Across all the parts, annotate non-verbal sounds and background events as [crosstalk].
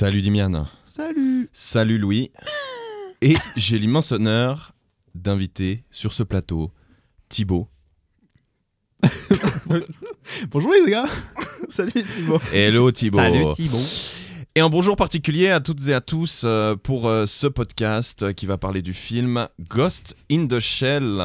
Salut Dimian. Salut Salut Louis. Et j'ai l'immense honneur d'inviter sur ce plateau Thibaut. [laughs] Bonjour les gars Salut Thibaut Hello Thibaut. Salut Thibaut. Et un bonjour particulier à toutes et à tous euh, pour euh, ce podcast euh, qui va parler du film Ghost in the Shell,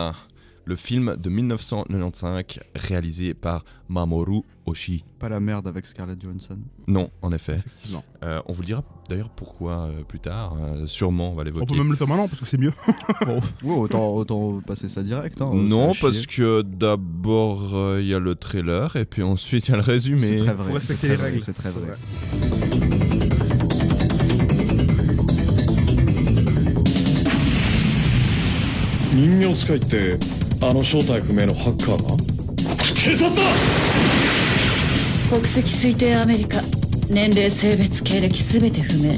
le film de 1995 réalisé par Mamoru Oshii. Pas la merde avec Scarlett Johansson. Non, en effet. Effectivement. Euh, on vous le dira d'ailleurs pourquoi euh, plus tard. euh, sûrement, on va On l'évoquer. peut même le faire maintenant parce que c'est mieux. [laughs] Ouais, autant, autant passer ça direct. Hein, Non, ça parce chier. que d'abord euh, il y a le trailer et puis ensuite il y a le résumé. C'est très vrai. Faut respecter les règles. C'est très vrai. 人形使いってあの正体不明のハッカーが警察だ国籍推定アメリカ年齢性別経歴すべて不明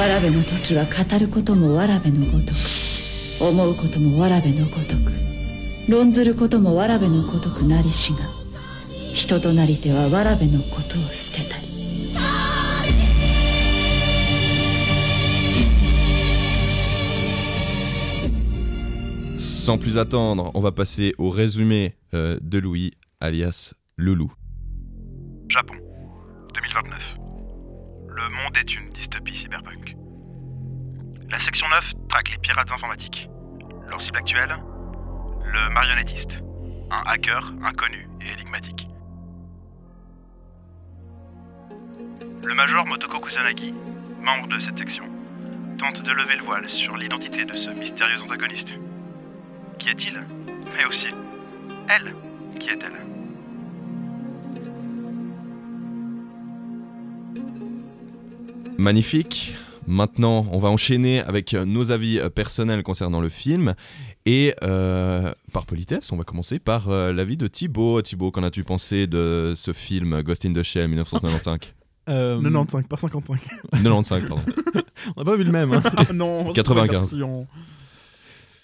わらべの時は語ることもわらべのごとく。思うこともわらべのごとく論ずることもわらべのごとくなりしが人となりてはわらべのことを捨てたり Sans plus attendre, on va passer au résumé euh, de Louis, alias Loulou. Japon, 2029. Le monde est une dystopie cyberpunk. La section 9 traque les pirates informatiques. Leur cible actuelle Le marionnettiste. Un hacker inconnu et énigmatique. Le major Motoko Kusanagi, membre de cette section, tente de lever le voile sur l'identité de ce mystérieux antagoniste. Qui est-il? Mais aussi, elle, qui est-elle? Magnifique. Maintenant, on va enchaîner avec euh, nos avis euh, personnels concernant le film. Et euh, par politesse, on va commencer par euh, l'avis de Thibaut. Thibaut, qu'en as-tu pensé de ce film Ghost in the Shell 1995 [laughs] Euh, 95, pas 55. 95, pardon. [laughs] On n'a pas vu le même. hein. [laughs] Non, c'est 95. pas la version.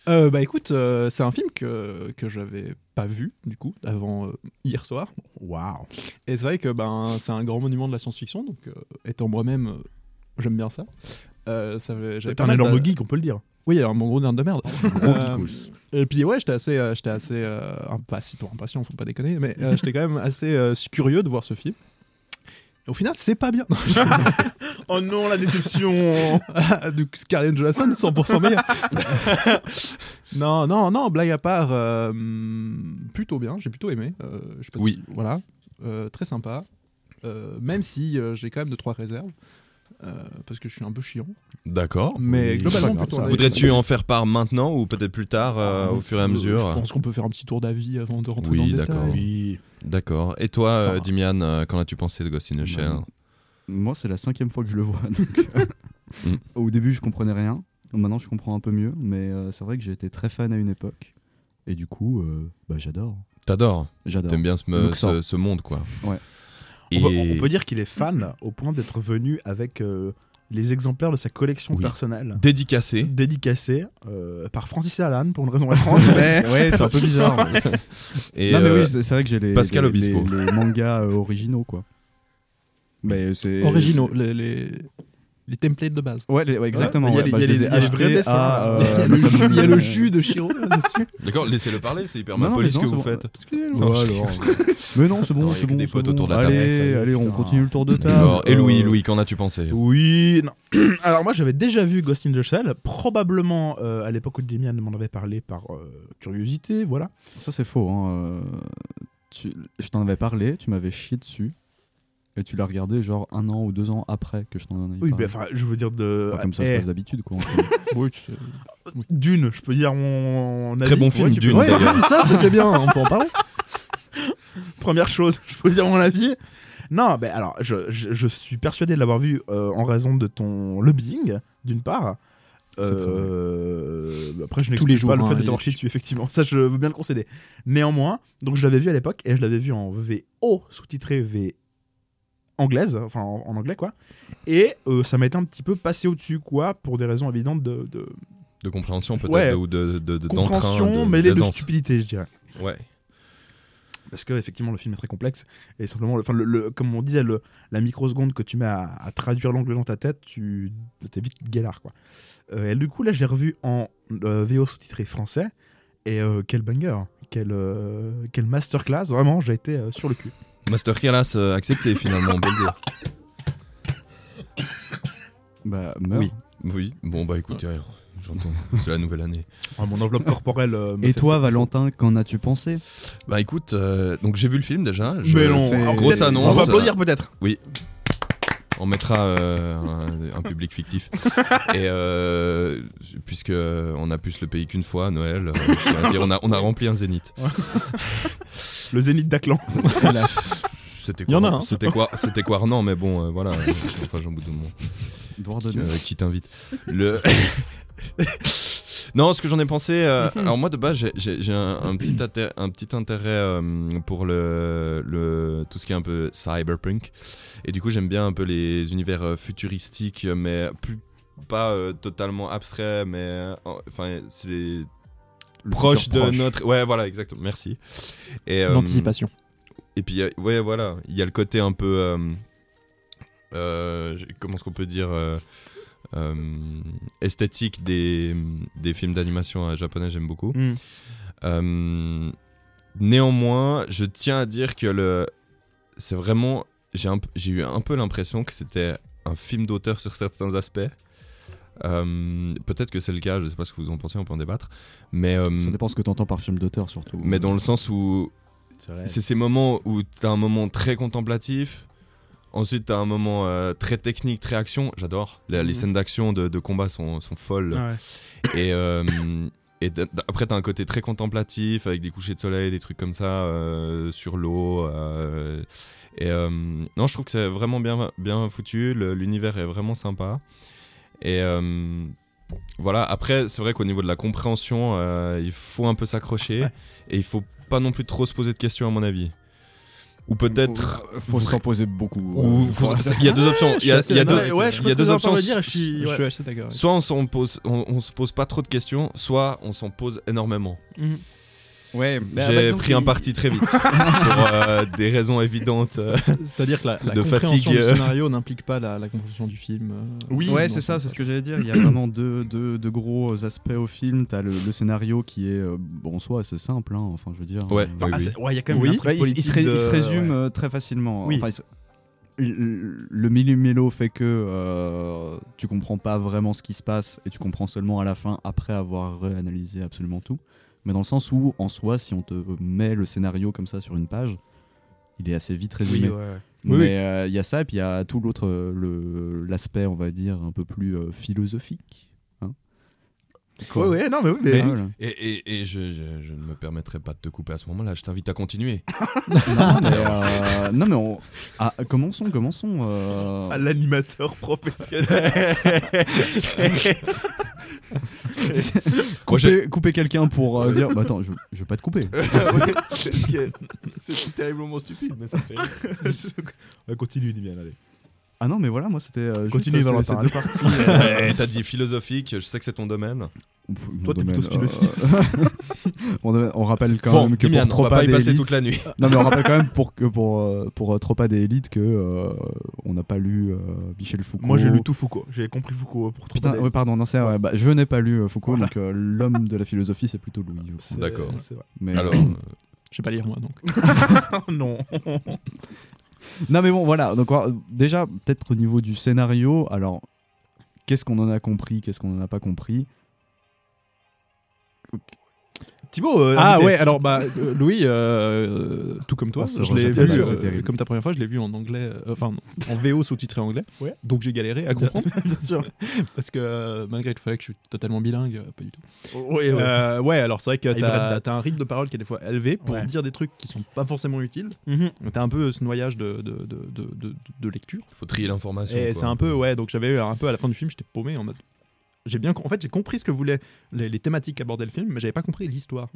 Euh, bah écoute, euh, c'est un film que, que j'avais pas vu du coup avant euh, hier soir. Waouh. Et c'est vrai que ben, c'est un grand monument de la science-fiction, donc euh, étant moi-même, j'aime bien ça. Euh, ça T'es un énorme de- geek, on peut le dire. Oui, un bon gros nerd de merde. Gros Euh. Et puis ouais, j'étais assez, euh, j'étais assez, euh, pour impatient, faut pas déconner, mais j'étais quand même assez curieux de voir ce film. Et au final, c'est pas bien. [laughs] Oh non, la déception [laughs] du Scarlett Johansson, 100% meilleur. [laughs] non, non, non, blague à part, plutôt bien, j'ai plutôt aimé. je sais pas Oui. si- voilà, très sympa. Même si j'ai quand même deux trois réserves. Euh, parce que je suis un peu chiant. D'accord. Mais globalement, grave, plutôt Voudrais-tu en faire part maintenant ou peut-être plus tard, euh, Ah, au fur et à mesure Je pense qu'on peut faire un petit tour d'avis avant de rentrer Oui, dans le d'accord. détail. Oui. D'accord. Et toi, Ça euh. Dimian, euh, qu'en as-tu pensé de Ghost in the Shell? Bah, Moi, c'est la cinquième fois que je le vois. [laughs] donc, Mm. [laughs] Au début, je comprenais rien. Maintenant, je comprends un peu mieux. Mais euh, c'est vrai que j'ai été très fan à une époque. Et du coup, euh, bah, j'adore. T'adores J'adore. T'aimes bien ce, ce monde, quoi. Ouais. Et... On, peut, on peut dire qu'il est fan au point d'être venu avec euh, les exemplaires de sa collection Oui. personnelle. Dédicacé. Dédicacé euh, par Francis Alan pour une raison étrange. [laughs] mais ouais, c'est un peu bizarre. [laughs] mais- Et, non, mais euh, oui, c'est c'est vrai que j'ai les, Pascal les, Obispo. les- les mangas euh, originaux, quoi. Mais c'est. Originaux, les, les, templates de base. Ouais, les- ouais, exactement. il y a ouais. les- Bah, il y a les y a vrais dessins, à, euh, Il y a le bah, jus- le jus de Shiro là-dessus. D'accord, laissez-le parler, c'est hyper mal poli mais ce non, que c'est vous bon. faites. [laughs] Mais non, c'est bon, il y a c'est bon. des potes autour de la table. Allez, on continue le tour de table. Alors, et Louis, Euh, Louis, qu'en as-tu pensé Oui, non. [clears throat] Alors moi j'avais déjà vu Ghost in the Shell, probablement euh, à l'époque où Demian m'en avait parlé par euh, curiosité, voilà. Ça, c'est faux. Hein. tu- Je t'en avais parlé, tu m'avais chié dessus. Et tu l'as regardé genre un an ou deux ans après que je t'en avais Oui, parlé. mais enfin je veux dire de... Enfin, comme ça Eh, se passe d'habitude, quoi. en fait. [laughs] Oui, tu sais. D'une, je peux dire mon Très avis. bon film, peux- Dune, Ouais, d'ailleurs. [laughs] ça, c'était bien, on peut en parler. [laughs] Première chose, je peux dire mon avis. Non, ben alors, je, je- je suis persuadé de l'avoir vu euh, en raison de ton lobbying, d'une part. Très Euh, après, je n'exclus pas le hein, fait de t'avoir chié dessus, effectivement. Ça, je veux bien le concéder. Néanmoins, donc je l'avais vu à l'époque et je l'avais vu en VO, sous-titré V anglaise, enfin en, en anglais quoi. Et euh, ça m'a été un petit peu passé au-dessus, quoi, pour des raisons évidentes de, de De compréhension peut-être Ouais. ou de, de, de- compréhension, de- mêlée de stupidité, je dirais. Ouais. Parce que effectivement le film est très complexe et simplement, le, enfin, le, le- comme on disait, la microseconde que tu mets à, à traduire l'anglais dans ta tête, tu t'es vite galard quoi. Euh, et du coup là, je l'ai revu en euh, VO sous-titré français et euh, quel banger, quel quel masterclass, vraiment, j'ai été sur le cul. Masterclass euh, accepté finalement, on peut le dire. Bah, meurs. Oui. Oui, bon bah écoutez, rien, j'entends, c'est la nouvelle année. Ah, mon enveloppe corporelle. euh, me Et fait- toi, Valentin, qu'en as-tu pensé? Bah écoute, euh, donc j'ai vu le film déjà. je- Mais non, alors, grosse peut-être- annonce. On va applaudir peut-être. On mettra euh, un, un public fictif. [laughs] Et euh, puisque on a pu se le payer qu'une fois à Noël, euh, à dire, on, a, on a rempli un zénith. [laughs] Le Zénith d'Aclan. [laughs] Hélas. C'était Il y en quoi a, hein. C'était quoi C'était quoi Non, mais bon, euh, voilà. enfin, j'en bout de mon. Euh, qui t'invite Le. [laughs] non, ce que j'en ai pensé. euh, [laughs] alors, moi, de base, j'ai- un, un petit intérêt, un petit intérêt euh, pour le, le, tout ce qui est un peu cyberpunk. Et du coup, j'aime bien un peu les univers euh, futuristiques, mais plus. Pas euh, totalement abstrait, mais. euh, Enfin, c'est les. Le Proche de proche. notre. Ouais, voilà, exactement. Merci. Et, euh, L'anticipation. et puis, ouais, voilà, il y a le côté un peu. euh, euh, comment est-ce qu'on peut dire Esthétique des, des films d'animation euh, japonais, j'aime beaucoup. Mm. Euh, néanmoins, je tiens à dire que le. C'est vraiment. J'ai un p- j'ai eu un peu l'impression que c'était un film d'auteur sur certains aspects. Euh, Peut-être que c'est le cas, je sais pas ce que vous en pensez, on peut en débattre. Mais, euh, Ça dépend ce que tu entends par film d'auteur, surtout. mais dans le sens où c'est ces moments où tu as un moment très contemplatif, ensuite tu as un moment euh, très technique, très action. J'adore. Les, les Mhm. scènes d'action de, de combat sont, sont folles. Ouais. Et, euh, et après, tu as un côté très contemplatif avec des couchers de soleil, des trucs comme ça euh, sur l'eau. euh, et non, je trouve que c'est vraiment bien, bien foutu. L'univers est vraiment sympa. Et voilà, après, c'est vrai qu'au niveau de la compréhension, il faut un peu s'accrocher. Ouais. Et il faut pas non plus trop se poser de questions, à mon avis. Ou peut-être. Faut s'en poser beaucoup. Ou euh, il y a deux options. Il y a, y a deux, ouais, je il y a deux options. Dire, je suis- Je ouais. suis assez d'accord. Soit on s'en pose, on, on se pose pas trop de questions, soit on s'en pose énormément. Mhm. Ouais, bah, J'ai exemple, pris un parti très vite [laughs] pour euh, des raisons évidentes. euh. C'est-à-dire que la, la de compréhension fatigue, du scénario n'implique pas la, la compréhension du film. euh, Oui, ouais, c'est ça, c'est ce que j'allais dire. Il y a vraiment deux, deux, deux gros aspects au film. T'as le, le scénario qui est, bon, en soi, assez simple, hein, enfin, je veux dire. Ouais. euh, Enfin, Oui, ah, oui. ouais, il y a quand même Oui. un truc Ouais, il, il se, ré- politique il se de- résume ouais. très facilement. Oui. Enfin, il se- le le millimélo fait que euh, tu comprends pas vraiment ce qui se passe et tu comprends seulement à la fin après avoir réanalysé absolument tout. Mais dans le sens où, en soi, si on te met le scénario comme ça sur une page, il est assez vite Oui, résumé. ouais, ouais. Mais Oui, oui. euh, il y a ça, et puis il y a tout l'autre, euh, le- l'aspect, on va dire, un peu plus euh, philosophique. Hein Ouais, ouais, non, mais oui, mais. Voilà. Et, et, et je, je- je ne me permettrai pas de te couper à ce moment-là, je t'invite à continuer. [laughs] non, mais, euh, [laughs] non, mais on... ah, commençons, commençons. euh, À l'animateur professionnel. [laughs] [laughs] couper couper quelqu'un pour euh, dire bah attends je, je veux pas te couper [laughs] C'est terriblement stupide, mais ça fait [laughs] Ouais, Continue, Dimian, allez. Ah non mais voilà moi c'était euh, Continue, euh, ces- deux parties [laughs] euh, T'as dit philosophique, je sais que c'est ton domaine. pff, Toi, t'es plutôt euh, Spinosis. mon domaine- on rappelle quand Bon, même que Dimian, pour on va Tropa pas y des passer élites- toute la nuit. non mais on rappelle quand même [laughs] pour que pour euh, pour euh, Tropa des élites que euh, on n'a pas lu euh, Michel Foucault Moi, j'ai lu tout Foucault. J'ai compris Foucault pour trop Putain, ouais, pardon, non, c'est. Bah, je n'ai pas lu euh, Foucault, Voilà. donc euh, l'homme de la philosophie, c'est plutôt Louis. D'accord. Mais, Alors, euh, euh, [coughs] Je sais pas lire moi donc. Oh [laughs] non. [laughs] Non, mais bon, voilà. Donc, déjà, peut-être au niveau du scénario, alors, qu'est-ce qu'on en a compris, qu'est-ce qu'on n'en a pas compris? Thibaut, euh, Ah ouais, alors bah euh, Louis, euh, tout comme toi, se je l'ai vu euh, comme ta première fois, je l'ai vu en anglais, euh, enfin en VO sous-titré anglais. Ouais. Donc j'ai galéré à comprendre [laughs] Bien sûr. parce que malgré le fait que je suis totalement bilingue, pas du tout. Ouais, ouais. Euh, ouais, alors c'est vrai que Ah, t'as as un rythme de parole qui est des fois élevé pour Ouais. dire des trucs qui sont pas forcément utiles. Mhm. T'as un peu ce noyage de, de, de, de, de- de lecture. faut trier l'information. Et c'est un peu, ouais, donc j'avais eu un peu à la fin du film, j'étais paumé en mode. J'ai bien, en fait, j'ai compris ce que voulaient les, les thématiques qu'abordait le film, mais j'avais pas compris l'histoire.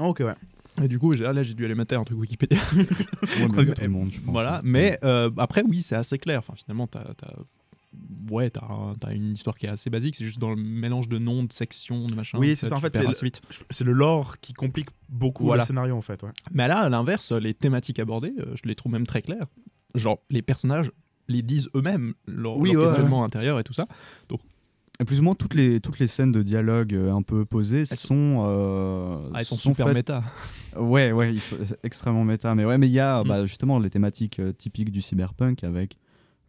Ah, ok, ouais. Et du coup, j'ai- là, j'ai dû aller mater un truc Wikipédia. Ouais, mais [laughs] tout le monde, je pense. Voilà, mais euh, après, oui, c'est assez clair. Enfin, finalement, t'as. Ouais, t'as t'as une histoire qui est assez basique, c'est juste dans le mélange de noms, de sections, de machin. Oui, c'est ça, en fait, c'est. C'est le lore qui complique beaucoup Voilà. le scénario, en fait. Ouais. Mais là, à l'inverse, les thématiques abordées, euh, je les trouve même très claires. Genre, les personnages les disent eux-mêmes, leur, Oui, leur ouais, questionnement intérieur et tout ça. Et plus ou moins toutes les, toutes les scènes de dialogue euh, un peu posées sont- sont, euh, Ah, elles sont, super faites- méta. [laughs] Ouais, ouais, ils sont extrêmement méta. Mais ouais, mais il y a Mm. bah, justement les thématiques euh, typiques du cyberpunk avec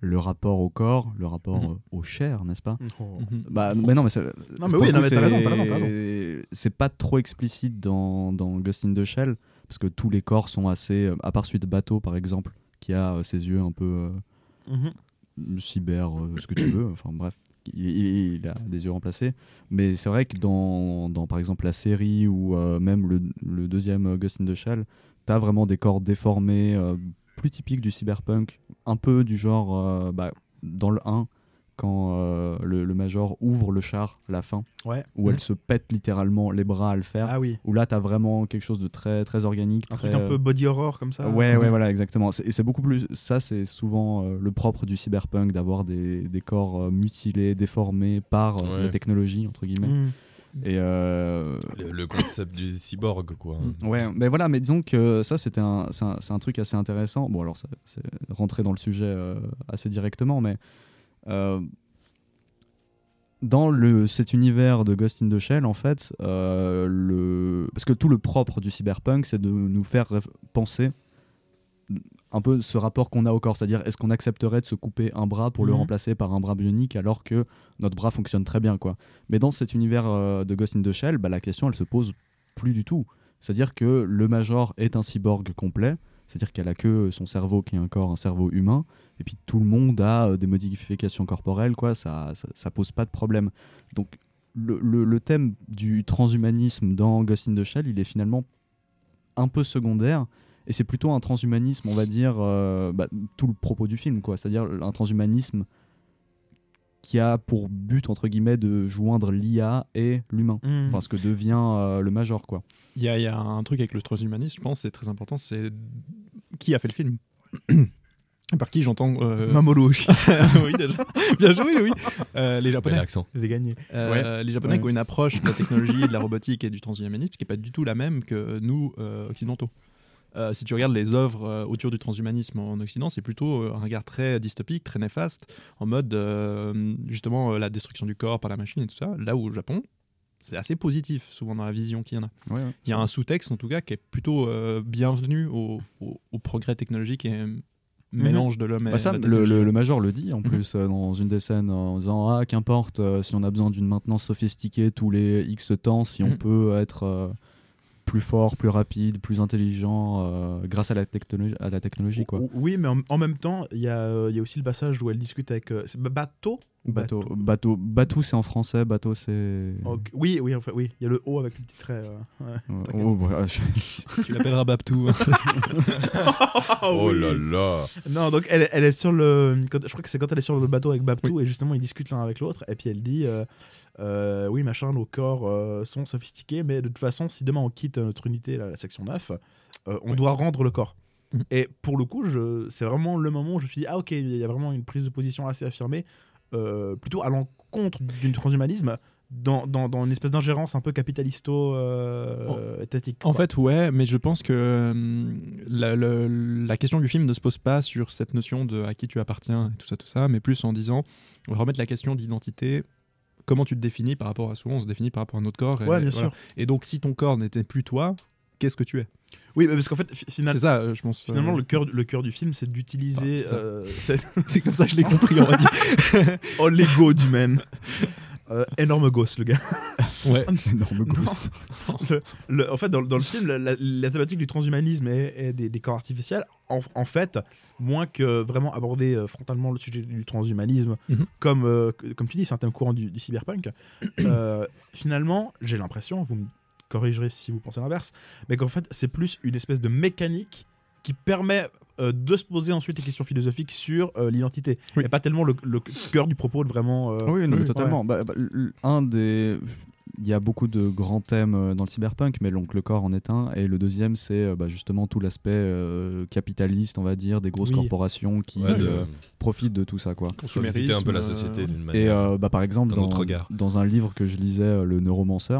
le rapport au corps, le rapport Mhm. euh, au chair, n'est-ce pas? Oh. Mhm. Bah, mais non, mais c'est- Non, mais oui, non, t'as raison, t'as c'est- raison, C'est pas trop explicite dans, dans Ghost in the Shell, parce que tous les corps sont assez. À part celui de bateau, par exemple, qui a euh, ses yeux un peu Mhm. euh, cyber, euh, ce que tu veux, enfin bref. Il, a des yeux remplacés. Mais c'est vrai que dans, dans, par exemple, la série ou euh, même le, le deuxième euh, Ghost in the Shell, t'as vraiment des corps déformés, euh, plus typiques du cyberpunk, un peu du genre. bah, dans le 1, quand euh, le, le Major ouvre le char la fin, Ouais. où elle se pète littéralement les bras à le faire, Ah oui. où là t'as vraiment quelque chose de très, très organique. Un très, truc un peu body horror comme ça. Ouais, ouais, voilà, exactement. Et c'est beaucoup plus. Ça, c'est souvent euh, le propre du cyberpunk, d'avoir des, des corps euh, mutilés, déformés par euh, Ouais. la technologie, entre guillemets. Mhm. Et. euh, Le, le concept du cyborg, quoi. Ouais, mais voilà, mais disons que ça, c'était un, c'est un, truc assez intéressant. Bon, alors, c'est rentrer dans le sujet euh, assez directement, mais dans le, cet univers de Ghost in the Shell, en fait, euh, le, parce que tout le propre du cyberpunk, c'est de nous faire penser un peu ce rapport qu'on a au corps, c'est-à-dire est-ce qu'on accepterait de se couper un bras pour le Mhm. remplacer par un bras bionique alors que notre bras fonctionne très bien, quoi. Mais dans cet univers euh, de Ghost in the Shell, bah, la question, elle se pose plus du tout. C'est-à-dire que le Major est un cyborg complet, c'est-à-dire qu'elle a que son cerveau qui est encore un cerveau humain, et puis tout le monde a euh, des modifications corporelles, quoi, ça, ça, ça pose pas de problème. Donc le, le- le thème du transhumanisme dans Ghost in the Shell, il est finalement un peu secondaire, et c'est plutôt un transhumanisme, on va dire, euh, bah, tout le propos du film, quoi, c'est-à-dire un transhumanisme qui a pour but, entre guillemets, de joindre l'IA et l'humain. Mhm. Enfin, ce que devient euh, le Major, quoi. Il y y a un truc avec le transhumanisme, je pense, c'est très important, c'est qui a fait le film Par qui j'entends euh, Mamoru [laughs] aussi. oui, déjà. Bien joué, oui. Euh, les Bel Japonais. est gagné. Euh, Les Japonais Ouais. qui ont une approche de la technologie, de la robotique et du transhumanisme qui n'est pas du tout la même que nous, euh, occidentaux. Euh, si tu regardes les œuvres euh, autour du transhumanisme en Occident, c'est plutôt euh, un regard très dystopique, très néfaste, en mode euh, justement euh, la destruction du corps par la machine et tout ça. Là où au Japon, c'est assez positif, souvent dans la vision qu'il y en a. Il y a un sous-texte en tout cas qui est plutôt euh, bienvenu au, au- au progrès technologique et euh, mélange de l'homme et Bah ça, la le, le- le Major le dit en Mhm. plus euh, dans une des scènes en disant Ah, qu'importe euh, si on a besoin d'une maintenance sophistiquée tous les X temps, si on Mhm. peut être euh, plus fort, plus rapide, plus intelligent euh, grâce à la, technologie, à la technologie. Quoi. Oui, mais en, en même temps, il y, y a aussi le passage où elle discute avec. euh, c'est Bateau Bateau, bateau, bateau c'est en français, bateau c'est. Oui, oui, enfin, oui. Il y a le O avec le petit trait. euh, ouais. Ouais, t'inquiète. oh, je- [laughs] Tu l'appelleras Babtou. [laughs] Oh oui. là là Non, donc elle, est- elle est sur le. quand- je crois que c'est quand elle est sur le bateau avec Babtou et justement ils discutent l'un avec l'autre. Et puis elle dit euh, euh, Oui, machin, nos corps euh, sont sophistiqués, mais de toute façon, si demain on quitte notre unité, la, la section 9, euh, on Oui. doit rendre le corps. Mhm. Et pour le coup, je- c'est vraiment le moment où je me suis dit Ah, ok, il y a vraiment une prise de position assez affirmée, euh, plutôt à l'encontre du transhumanisme. Dans, dans, dans une espèce d'ingérence un peu capitalisto-étatique. En fait, ouais, mais je pense que euh, la, question du film ne se pose pas sur cette notion de à qui tu appartiens et tout ça, tout ça, mais plus en disant, on va remettre la question d'identité. Comment tu te définis par rapport à souvent on se définit par rapport à notre corps. Et, ouais, bien voilà. sûr. Et donc, si ton corps n'était plus toi, qu'est-ce que tu es? Oui, parce qu'en fait, fi- final- C'est ça, euh, je pense. finalement, euh, le cœur, le cœur du film, c'est d'utiliser. Ah, c'est euh, [laughs] c'est comme ça que je l'ai compris, on va dire. [laughs] Oh, l'ego du man. Euh, énorme gosse, le gars. [laughs] Ouais. énorme ghost. Le- le- en fait, dans, dans le film, la, la- la thématique du transhumanisme et, et des, des corps artificiels, en, en fait, moins que vraiment aborder frontalement le sujet du transhumanisme, Mhm. comme, comme tu dis, c'est un thème courant du, du cyberpunk, finalement, j'ai l'impression, vous me corrigerez si vous pensez l'inverse, mais qu'en fait, c'est plus une espèce de mécanique qui permet euh, de se poser ensuite les questions philosophiques sur euh, l'identité. Il n'y a pas tellement le, le cœur du propos de vraiment. euh, Oui, non, mais ouais. totalement. Bah, bah, un des. Il y a beaucoup de grands thèmes euh, dans le cyberpunk, mais donc le corps en est un. Et le deuxième, c'est bah, justement tout l'aspect euh, capitaliste, on va dire, des grosses Oui. corporations qui Ouais, de- profitent de tout ça. Quoi. visiter un peu la Consumérisme, société d'une Et manière. euh, bah, par exemple, dans, dans un livre que je lisais, Le Neuromancer,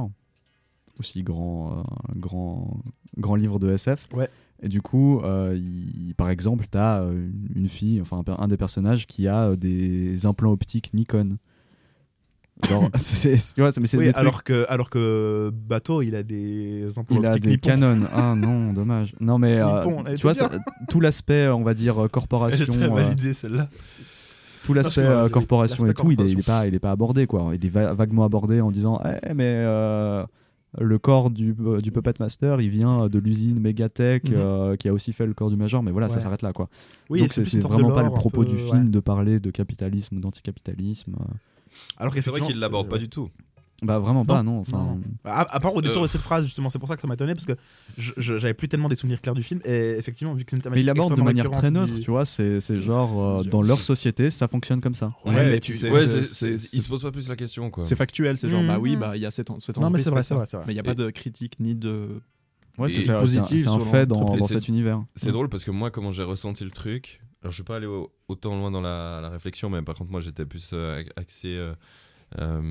aussi grand, euh, grand, grand livre de SF. Ouais. Et du coup, euh, il- par exemple, tu as une fille, enfin un des personnages qui a euh, des implants optiques Nikon. Genre, [laughs] c'est- mais Oui, des trucs- alors que, alors que Bateau, il a des emplois il a optiques des Nippon. canons. Ah non, dommage. Non, mais euh, Nippon, tu vois, ça- tout l'aspect, on va dire, euh, corporation. Euh, validée celle-là. tout l'aspect euh, euh, corporation et tout, il est, il est pas, il est pas abordé quoi. Il est va- vaguement abordé en disant, eh mais euh, le corps du, euh, du Puppet Master, il vient de l'usine Megatech Mhm. euh, qui a aussi fait le corps du Major, mais voilà, ça s'arrête là quoi. Oui, Donc c'est vraiment pas le propos peu, du ouais. film de parler de capitalisme ou d'anticapitalisme. euh. Alors C'est vrai qu'il l'aborde pas du tout. Bah vraiment pas, Non, non. Enfin, non, À, à part au Euh. détour de cette phrase, justement, c'est pour ça que ça m'a étonné parce que je- je- j'avais plus tellement des souvenirs clairs du film et effectivement, vu que c'est une Mais thématique il aborde de manière très neutre, du- tu vois. C'est c'est genre, euh, dans leur société, ça fonctionne comme ça. Ouais, Ouais, mais mais tu sais, Ouais, c'est- c'est- c'est- il se pose pas plus la question quoi. C'est factuel, c'est genre, bah oui, bah il y a cette, cette Non, mais c'est vrai, c'est ça. vrai, c'est vrai. Mais il n'y a pas de critique ni de. Ouais, c'est positif c'est un, fait dans, cet univers. C'est drôle parce que moi, comment j'ai ressenti le truc, alors je vais pas aller au- autant loin dans la, la réflexion, mais par contre, moi j'étais plus euh, axé. Euh,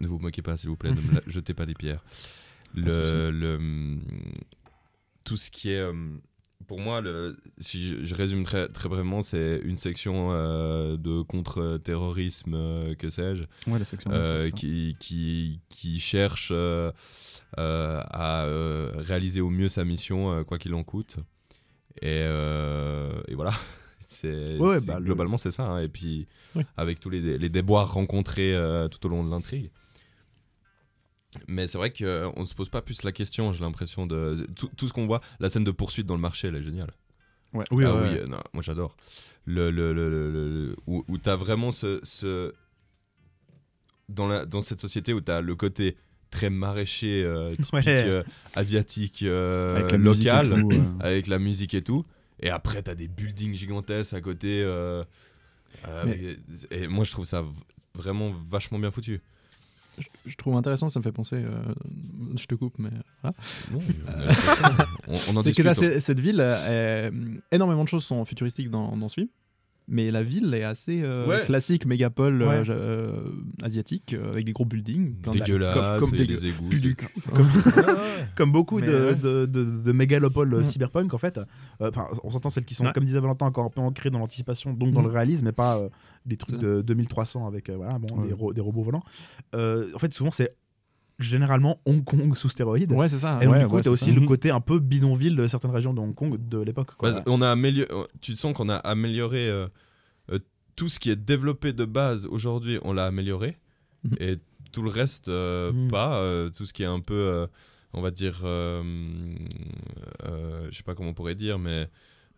ne vous moquez pas, s'il vous plaît, ne me [laughs] jetez pas des pierres. Le, le, hum, tout ce qui est. hum, pour moi, le, si je, je résume très, très brièvement, c'est une section euh, de contre-terrorisme, euh, que sais-je, Ouais, la section. qui, qui, qui cherche à réaliser au mieux sa mission, quoi qu'il en coûte. Et, et voilà. [laughs] C'est, Ouais, bah, le- globalement, c'est ça. hein. Et puis, Oui. avec tous les, les déboires rencontrés euh, tout au long de l'intrigue. Mais c'est vrai qu'on ne se pose pas plus la question, j'ai l'impression de. Tout, tout ce qu'on voit, la scène de poursuite dans le marché, elle est géniale. Ouais. Oui, ah ouais, oui, ouais. euh, non, moi j'adore. Le, le, le, le- le- où où t'as vraiment ce. ce- dans, la, dans cette société où t'as le côté très maraîcher, euh, typique Ouais. euh, asiatique, euh, Avec local, tout, euh. avec la musique et tout. Et après, t'as des buildings gigantesques à côté. euh, euh, Mais- et, moi, je trouve ça vraiment vachement bien foutu. Je, je trouve intéressant, ça me fait penser. euh, je te coupe, mais. voilà. Non, on, a [laughs] l'impression- on- on en C'est que là, hein. cette ville, énormément de choses sont futuristiques dans, dans ce film. Mais la ville est assez euh, Ouais. classique, mégapole euh, Ouais. euh, asiatique, euh, avec des gros buildings. plein de- Dégueulasse, comme- comme et dégueu- les égouts. cul. Comme, [laughs] comme beaucoup de, ouais. de, de, de mégalopoles Mm. cyberpunk, en fait, euh, enfin, on s'entend celles qui sont, Ouais. comme disait Valentin, encore un peu ancrées dans l'anticipation, donc dans Mm. le réalisme, mais pas euh, des trucs de 2300 avec euh, voilà, bon, Ouais. des, ro- des robots volants. Euh, en fait, souvent, c'est généralement Hong Kong sous stéroïdes. Ouais, c'est ça. Et donc, Ouais, du coup, ouais, t'as aussi ça. le Mhm. côté un peu bidonville de certaines régions de Hong Kong de l'époque. on a amélioré, tu sens qu'on a amélioré euh, euh, tout ce qui est développé de base aujourd'hui, on l'a amélioré. Mhm. Et tout le reste, euh, Mhm. pas. euh, tout ce qui est un peu, euh, on va dire, euh, euh, je sais pas comment on pourrait dire, mais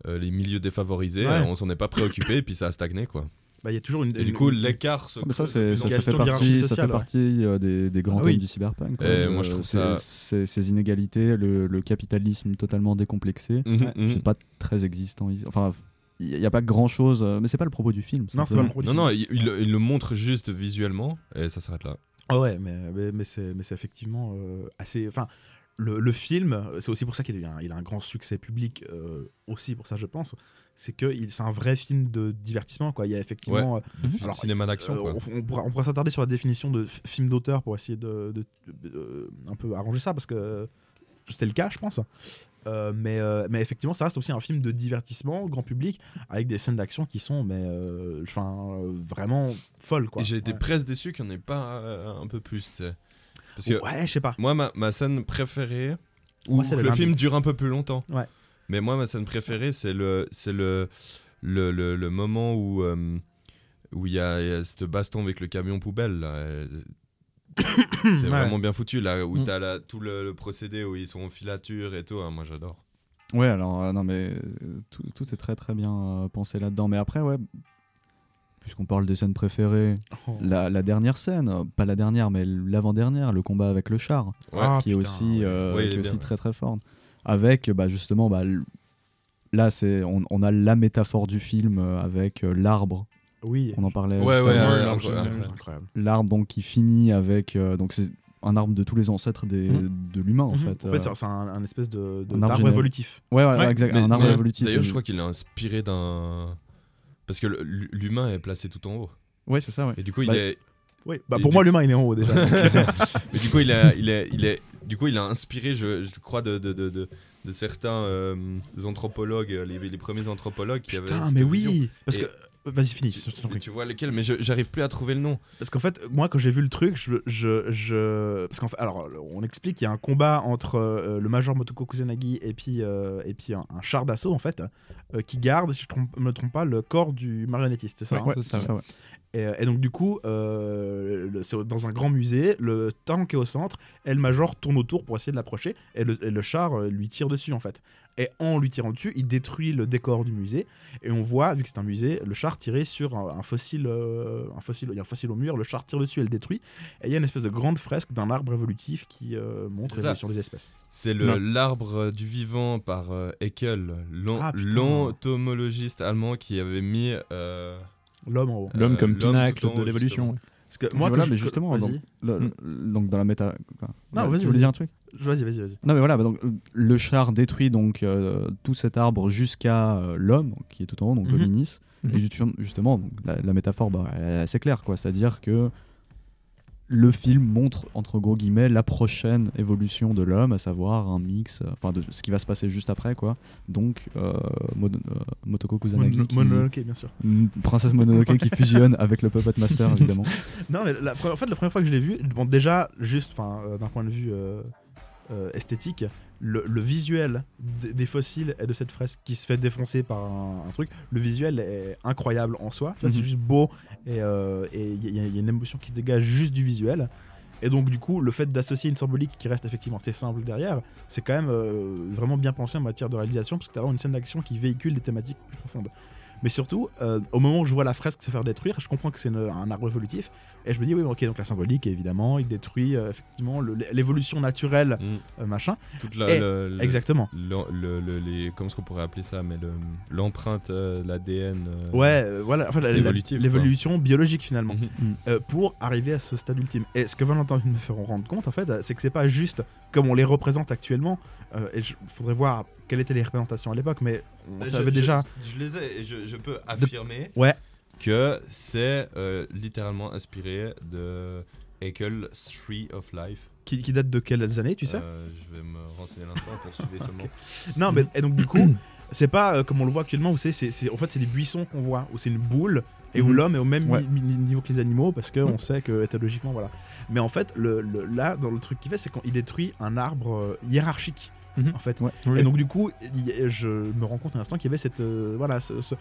euh, les milieux défavorisés, Ouais. euh, on s'en est pas préoccupé et puis ça a stagné quoi. Bah, il y a toujours une. Et du coup, l'écart se Ah, mais ça, c'est, ça, fait partie, ça sociale, fait ouais. partie euh, des, des grands Ah oui. thèmes du cyberpunk. quoi. Et moi, je Euh, trouve ça- Ces inégalités, le, le capitalisme totalement décomplexé, Mhm, mhm. c'est pas très existant. ici. Enfin, il n'y a pas grand chose, mais c'est pas le propos du film. Non, c'est pas le produit. Non, non, il, il le- il le montre juste visuellement et ça s'arrête là. Ah ouais, mais, mais, mais c'est mais c'est effectivement euh, assez. Enfin, le, le film, c'est aussi pour ça qu'il a, il a un grand succès public, euh, aussi pour ça, je pense. C'est que c'est un vrai film de divertissement, quoi. Il y a effectivement. De Alors, cinéma d'action euh, on, on pourra, pourra s'attarder sur la définition de film d'auteur pour essayer de, de- de- de- un peu arranger ça, parce que c'était le cas, je pense. Euh, mais, euh, mais effectivement, ça reste aussi un film de divertissement, grand public, avec des scènes d'action qui sont mais, euh, enfin, euh, vraiment folles. Quoi. Et j'ai été Ouais. presque déçu qu'il n'y en ait pas euh, un peu plus. Parce que Ouais, je sais pas. moi, ma, ma scène préférée, ou Moi, c'est que le film dure un peu plus longtemps. Ouais. Mais moi, ma scène préférée, c'est le, c'est le, le, le, le moment où euh, où il y, a y a cette baston avec le camion poubelle. là. [coughs] C'est Ouais. vraiment bien foutu, là, où Mm. t'as la- tout le, le procédé où ils sont en filature et tout. hein, moi, j'adore. Ouais, alors, euh, non, mais euh, tout, tout est très très bien euh, pensé là-dedans. Mais après, ouais, puisqu'on parle des scènes préférées, Oh. la, la dernière scène, pas la dernière, mais l'avant-dernière, le combat avec le char, Ouais. Ah, qui est putain, aussi, ouais. euh, Ouais, il qui est aussi très très forte. Avec bah, justement bah, là, c'est on, on a la métaphore du film euh, avec euh, l'arbre. Oui. On en parlait. Ouais, ouais, l'arbre donc qui finit avec euh, donc c'est un arbre de tous les ancêtres des, Mhm. de l'humain en Mhm. fait. En fait, c'est- un, un espèce de, de- un arbre évolutif. ouais, ouais, Ouais, exact, Mais- un arbre mais évolutif. D'ailleurs, je crois qu'il est inspiré d'un. Parce que l'humain est placé tout en haut. Ouais, c'est ça. Ouais. Et du coup, il Bah, est. Oui. Bah, pour du- moi, l'humain, il est en haut déjà. [laughs] [laughs] Mais du coup, il a, il est, il est, du coup, il a inspiré, je, je crois, de, de, de, de, de certains euh, anthropologues, les, les premiers anthropologues qui avaient. Putain, mais vision. oui. Parce Et- que. Vas-y, finis. Tu, prie. tu vois lesquels, mais j'arrive plus à trouver le nom. Parce qu'en fait, moi, quand j'ai vu le truc, je, je, je- parce qu'en fait, alors, on explique qu'il y a un combat entre euh, le major Motoko Kusanagi et puis, euh, et puis un, un char d'assaut en fait, euh, qui garde, si je ne me trompe pas, le corps du marionnettiste, c'est ça. hein Ouais, c'est c'est ça, ça, ouais. Et, et donc du coup, euh, c'est dans un grand musée, le tank est au centre, et le major tourne autour pour essayer de l'approcher, et le, et le char euh, lui tire dessus en fait. Et en lui tirant dessus, il détruit le décor du musée, et on voit, vu que c'est un musée, le char tirer sur un, un fossile, euh, un fossile, il y a un fossile au mur, le char tire dessus et le détruit, et il y a une espèce de grande fresque d'un arbre évolutif qui euh, montre l'évolution des espèces. C'est l'arbre du vivant par euh, Haeckel, Ah, l'entomologiste allemand qui avait mis. Euh, L'homme en haut. L'homme Euh, comme pinacle de l'évolution. ouais. Parce que Mais moi, voilà, que je- mais justement, donc, le- donc dans la méta. quoi. Non, vas-y, tu voulais dire un truc? Vas-y, vas-y, vas-y. Non mais voilà, bah donc le char détruit donc euh, tout cet arbre jusqu'à euh, l'homme qui est tout en haut, donc Mhm. Hominis. Mhm. Et justement, donc, la, la métaphore, bah, elle est assez claire, quoi. C'est-à-dire que le film montre entre gros guillemets la prochaine évolution de l'homme, à savoir un mix, euh, enfin de ce qui va se passer juste après, quoi. Donc euh, euh, Motoko Kusanagi, Mono- qui- Mononoke, bien sûr. princesse Mononoke qui fusionne [laughs] avec le Puppet Master évidemment. [laughs] Non, mais la, première- en fait, la première fois que je l'ai vu, bon, déjà, juste enfin, euh, d'un point de vue esthétique, le, le visuel des, fossiles et de cette fresque qui se fait défoncer par un, un truc, le visuel est incroyable en soi. C'est Mhm. juste beau et euh, il y, a- il y a une émotion qui se dégage juste du visuel. Et donc, du coup, le fait d'associer une symbolique qui reste effectivement assez simple derrière, c'est quand même euh, vraiment bien pensé en matière de réalisation parce que tu as vraiment une scène d'action qui véhicule des thématiques plus profondes. Mais surtout, euh, au moment où je vois la fresque se faire détruire, je comprends que c'est un arbre évolutif. Et je me dis, oui, ok, donc la symbolique, évidemment, il détruit euh, effectivement l'évolution naturelle, mm, euh, machin. toute la, Et- le- le- Exactement. le- le- le- les, comment est-ce qu'on pourrait appeler ça Mais le- l'empreinte, euh, l'ADN. euh, Ouais, euh, voilà, enfin, l'évolution biologique finalement, mhm. euh, pour arriver à ce stade ultime. Et ce que Valentin vient de me faire rendre compte, en fait, c'est que c'est pas juste comme on les représente actuellement. euh, et il faudrait voir quelles étaient les représentations à l'époque, mais on Je- savait je- déjà. Je, les ai et je, je peux affirmer Ouais. Que c'est euh, littéralement inspiré de Haeckel Tree of Life. Qui, qui date de quelles années, tu sais? Euh, je vais me renseigner l'instant pour suivre seulement. [laughs] Non, mais et donc du coup, [coughs] c'est pas euh, comme on le voit actuellement où c'est, c'est, en fait c'est des buissons qu'on voit où c'est une boule et où Mhm. l'homme est au même Ouais. niveau que les animaux parce qu'on sait que éthologiquement voilà. Mais en fait, le, le- là dans le truc qu'il fait, c'est qu'il détruit un arbre euh, hiérarchique Mhm. en fait. Ouais. Oui. Et donc du coup, je me rends compte à l'instant qu'il y avait cette euh, voilà ce- ce-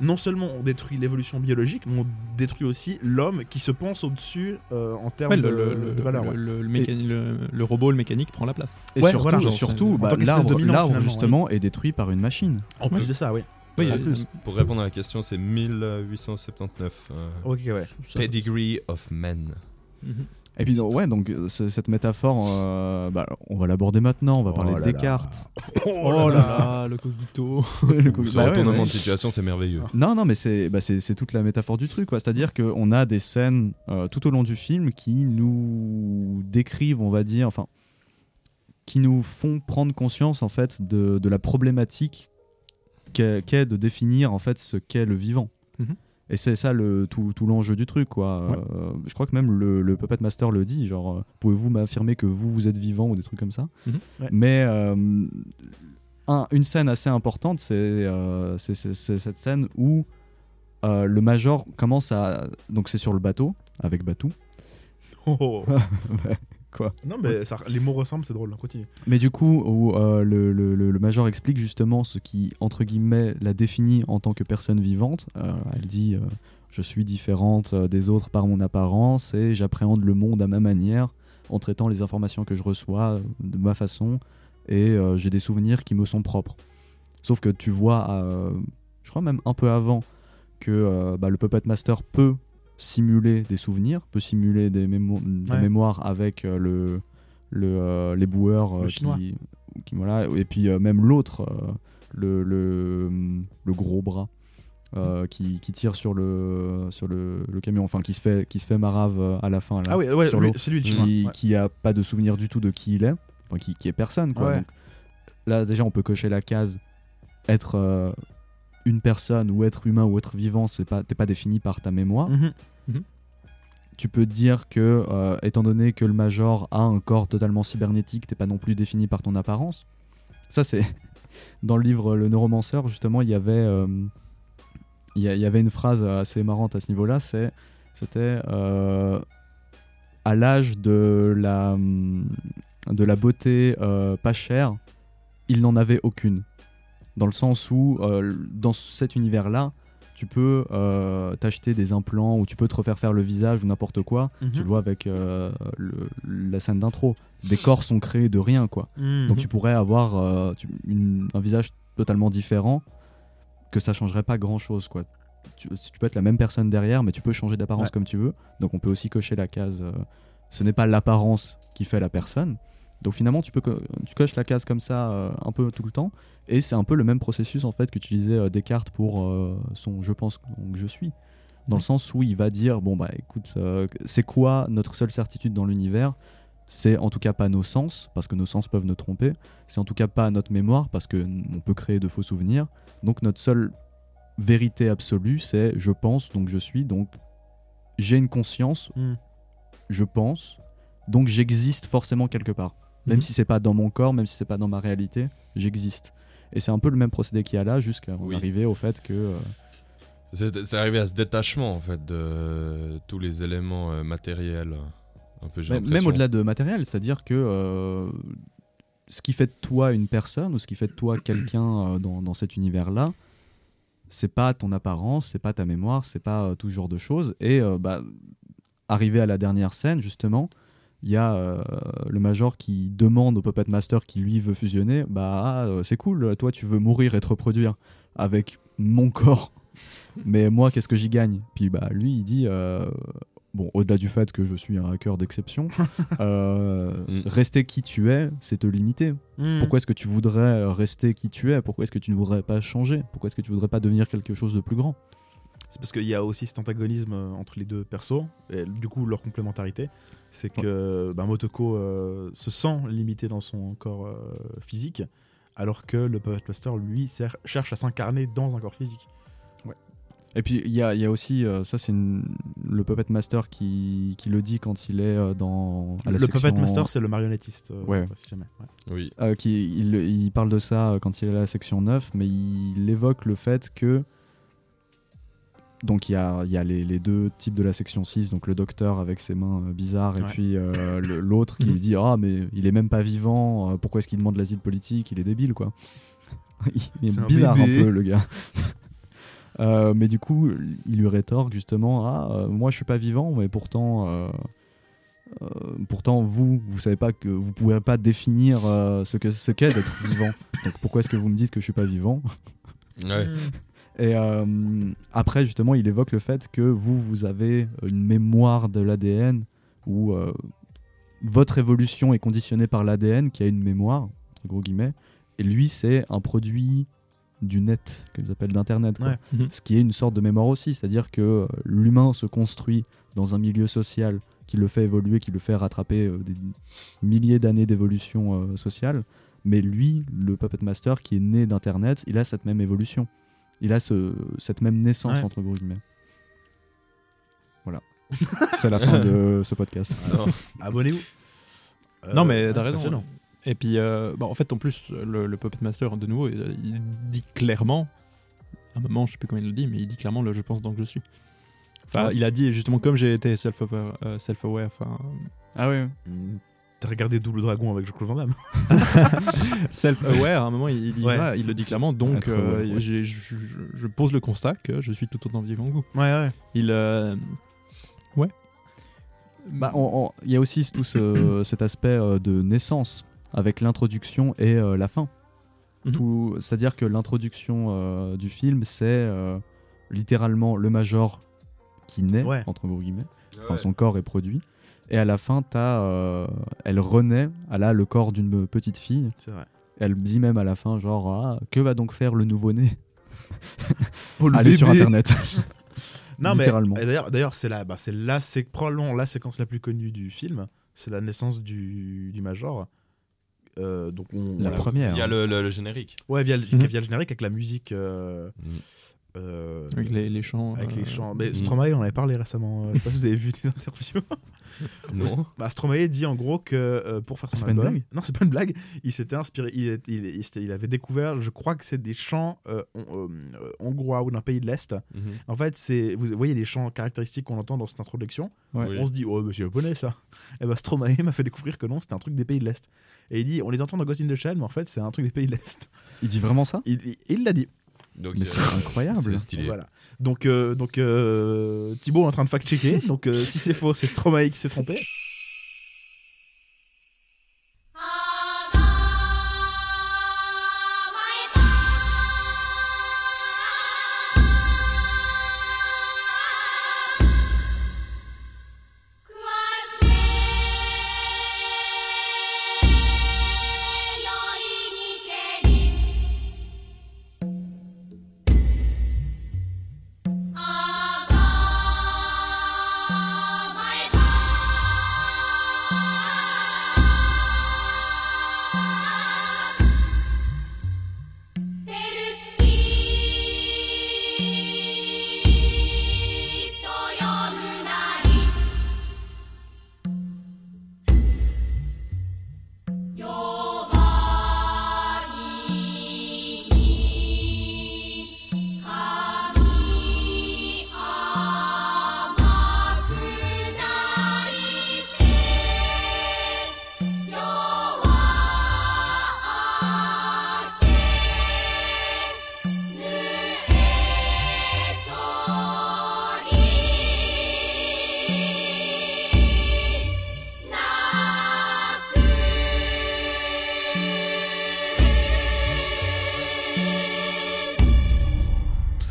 non seulement on détruit l'évolution biologique, mais on détruit aussi l'homme qui se pense au-dessus euh, en termes Ouais, de, le, le- de valeur. le- ouais. le- le mécani- le- le robot, le mécanique prend la place. Et Ouais, surtout, voilà, genre, surtout bah, l'arbre, justement est détruit par une machine. En plus de ça, oui. Oui, plus. Pour répondre à la question, c'est 1879. euh, Ok, ouais. Pedigree of Men. Mhm. Et puis donc, ouais, donc euh, cette métaphore, euh, bah, on va l'aborder maintenant. On va Oh parler là de là. Descartes. [laughs] Oh là là, le cogito. [laughs] Le co- Ce bah retournement ouais. de situation, c'est merveilleux. [laughs] Non, non, mais c'est bah, c'est c'est toute la métaphore du truc. quoi. C'est-à-dire qu'on a des scènes euh, tout au long du film qui nous décrivent, on va dire, enfin, qui nous font prendre conscience en fait de, de la problématique qu'est qu'est de définir en fait ce qu'est le vivant. Mhm. Et c'est ça le, tout, tout l'enjeu du truc, quoi. Ouais. Euh, je crois que même le, le Puppet Master le dit, genre, euh, pouvez-vous m'affirmer que vous, vous êtes vivant ou des trucs comme ça. Mhm. Ouais. Mais euh, un- une scène assez importante, c'est cette scène où le Major commence à... Donc c'est sur le bateau, avec Batou. Oh. [laughs] Quoi Non, mais ça- les mots ressemblent, c'est drôle. on Continue. Mais du coup, où euh, le, le- le- le Major explique justement ce qui, entre guillemets, la définit en tant que personne vivante. Euh, elle dit euh, Je suis différente des autres par mon apparence et j'appréhende le monde à ma manière en traitant les informations que je reçois de ma façon et j'ai des souvenirs qui me sont propres. Sauf que tu vois, je crois même un peu avant, que bah, le Puppet Master peut simuler des souvenirs, peut simuler des mémo- de la Ouais. mémoire avec euh, le, le, euh, les boueurs euh, Le qui, qui- voilà et puis même l'autre le, le, le gros bras. euh, qui, qui tire sur le sur le, le camion enfin qui se fait qui se fait marave à la fin là, Ah ouais l'eau c'est lui qui, ouais. qui a pas de souvenir du tout de qui il est, enfin qui, qui est personne quoi. Ouais. Donc, là déjà on peut cocher la case être euh, une personne ou être humain ou être vivant, c'est pas t'es pas défini par ta mémoire. Mhm. Tu peux dire que euh, étant donné que le major a un corps totalement cybernétique, t'es pas non plus défini par ton apparence. Ça c'est [laughs] dans le livre Le Neuromancer justement il y avait euh, y, a- il y avait une phrase assez marrante à ce niveau-là, c'est c'était euh, à l'âge de la de la beauté euh, pas chère, il n'en avait aucune. Dans le sens où euh, dans cet univers-là, tu peux euh, t'acheter des implants ou tu peux te refaire faire le visage ou n'importe quoi. Mhm. Tu le vois avec euh, le- la scène d'intro. Des corps sont créés de rien quoi. Mhm. Donc tu pourrais avoir tu- une- un visage totalement différent, que ça changerait pas grand chose quoi. Tu, tu peux être la même personne derrière, mais tu peux changer d'apparence Ouais. comme tu veux. Donc on peut aussi cocher la case. ce n'est pas l'apparence qui fait la personne. Donc finalement tu peux co- tu coches la case comme ça euh, un peu tout le temps, et c'est un peu le même processus en fait qu'utilisait euh, Descartes pour euh, son je pense donc je suis. Dans le sens où il va dire bon bah écoute euh, c'est quoi notre seule certitude dans l'univers? C'est en tout cas pas nos sens, parce que nos sens peuvent nous tromper. C'est en tout cas pas notre mémoire, parce que on peut créer de faux souvenirs. Donc notre seule vérité absolue, c'est je pense, donc je suis, donc j'ai une conscience, Mhm. je pense, donc j'existe forcément quelque part. Même Mhm. si c'est pas dans mon corps, même si c'est pas dans ma réalité, j'existe. Et c'est un peu le même procédé qu'il y a là, jusqu'à Oui. arriver au fait que euh, C'est c'est arrivé à ce détachement en fait de tous les éléments euh, matériels. Un peu, j'ai Même- au-delà de matériel, c'est-à-dire que euh, ce qui fait de toi une personne ou ce qui fait de toi quelqu'un dans, dans cet univers-là, c'est pas ton apparence, c'est pas ta mémoire, c'est pas tout ce genre de choses. Et bah, arrivé à la dernière scène, justement, il y a euh, le major qui demande au Puppet Master qui lui veut fusionner Bah, ah, euh, c'est cool, toi tu veux mourir et te reproduire avec mon corps. [laughs] Mais moi, qu'est-ce que j'y gagne? Puis bah, lui, il dit euh, Bon, au-delà du fait que je suis un hacker d'exception, [laughs] euh, Mm. rester qui tu es, c'est te limiter. Mhm. Pourquoi est-ce que tu voudrais rester qui tu es? Pourquoi est-ce que tu ne voudrais pas changer? Pourquoi est-ce que tu voudrais pas devenir quelque chose de plus grand? C'est parce qu'il y a aussi cet antagonisme euh, entre les deux persos, et du coup leur complémentarité. C'est que bah, Motoko euh, se sent limité dans son corps euh, physique, alors que le Puppet Master, lui, cherche à s'incarner dans un corps physique. Et puis il y a, il y a aussi, euh, ça c'est le Puppet Master qui, qui le dit quand il est euh, dans... à la le section- Puppet Master, c'est le marionnettiste, euh, Ouais. si jamais. ouais. Oui. Euh, qui, il, il parle de ça quand il est à la section 9, mais il évoque le fait que. Donc il y a, y a les, les deux types de la section 6, donc le docteur avec ses mains euh, bizarres, et puis euh, l'autre qui Mhm. lui dit Ah, mais il est même pas vivant, euh, pourquoi est-ce qu'il demande l'asile politique? Il est débile, quoi. [laughs] il est bizarre un peu, le gars. [laughs] Euh, mais du coup, il lui rétorque justement Ah, euh, moi je suis pas vivant, mais pourtant. euh, euh, pourtant, vous, vous savez pas que vous pouvez pas définir euh, ce que ce qu'est d'être vivant. Donc pourquoi est-ce que vous me dites que je suis pas vivant? Ouais. Et euh, après, justement, il évoque le fait que vous, vous avez une mémoire de l'ADN où euh, votre évolution est conditionnée par l'ADN qui a une mémoire entre gros guillemets. Et lui, c'est un produit du net, qu'ils appellent d'internet. Ouais. Mhm. Ce qui est une sorte de mémoire aussi, c'est-à-dire que euh, l'humain se construit dans un milieu social qui le fait évoluer, qui le fait rattraper euh, des milliers d'années d'évolution sociale. Mais lui, le Puppet Master qui est né d'Internet, il a cette même évolution. Il a ce, cette même naissance, Ouais. entre gros guillemets. Voilà. [laughs] C'est la fin de ce podcast. Alors, Abonnez-vous. Euh, [laughs] Non, mais ouais, t'as raison. Et puis, euh, bah, en fait, en plus, le, le Puppet Master, de nouveau, il, il dit clairement, à un moment, je sais plus comment il le dit, mais il dit clairement le je pense donc je suis. Enfin, Ouais. il a dit justement, comme j'ai été self-aware, euh, self-aware, enfin, Ah oui. Hmm, T'as regardé Double Dragon avec Jean-Claude Van Damme [laughs] self-aware, à un moment, il, il dit Ouais. ça, il le dit clairement, donc euh, ouais. je, pose le constat que je suis tout autant vivant que vous. Ouais, ouais. Il. euh, Ouais. Bah, il y a aussi tout ce- [clears throat] cet aspect euh, de naissance avec l'introduction et euh, la fin. Mhm. C'est-à-dire que l'introduction euh, du film, c'est euh, littéralement le major qui naît, Ouais. entre gros guillemets. Enfin, ouais. son corps est produit. Et à la fin, t'as, euh, elle renaît, elle a le corps d'une petite fille. C'est vrai. Elle dit même à la fin, genre, ah, que va donc faire le nouveau-né? [laughs] Oh, le Allez sur internet. [laughs] Non, mais Littéralement. et d'ailleurs, d'ailleurs, c'est la, bah, c'est la, c'est probablement la séquence la plus connue du film. C'est la naissance du, du Major. Euh, donc on, La première. Il y a le, le- le générique. Ouais, via, le- Mhm. via le générique avec la musique. euh, Mm. Euh, Avec les, les chants. avec euh, les chants. Mais Mm. Stromae, on en avait parlé récemment. euh, Je sais pas si vous avez vu les interviews. Non. Bah, Stromae dit en gros que euh, pour faire son C'est pas une album- blague Non, c'est pas une blague. Il s'était inspiré. Il, est- il, il, avait découvert, je crois que c'est des chants euh, hon- euh, hongrois ou d'un pays de l'Est. Mhm. En fait, c'est vous voyez les chants caractéristiques qu'on entend dans cette introduction. Ouais. Oui. On se dit, oh, mais c'est japonais ça. Et bah, Stromae m'a fait découvrir que non, c'était un truc des pays de l'Est. Et il dit, on les entend dans Ghost in the Shell, mais en fait, c'est un truc des pays de l'Est. Il dit vraiment ça? Il l'a dit. Donc, Mais euh, c'est incroyable. Stylé. Voilà. Donc, euh, donc euh, Thibaut est en train de fact-checker. donc, si c'est faux, c'est Stromae qui s'est trompé.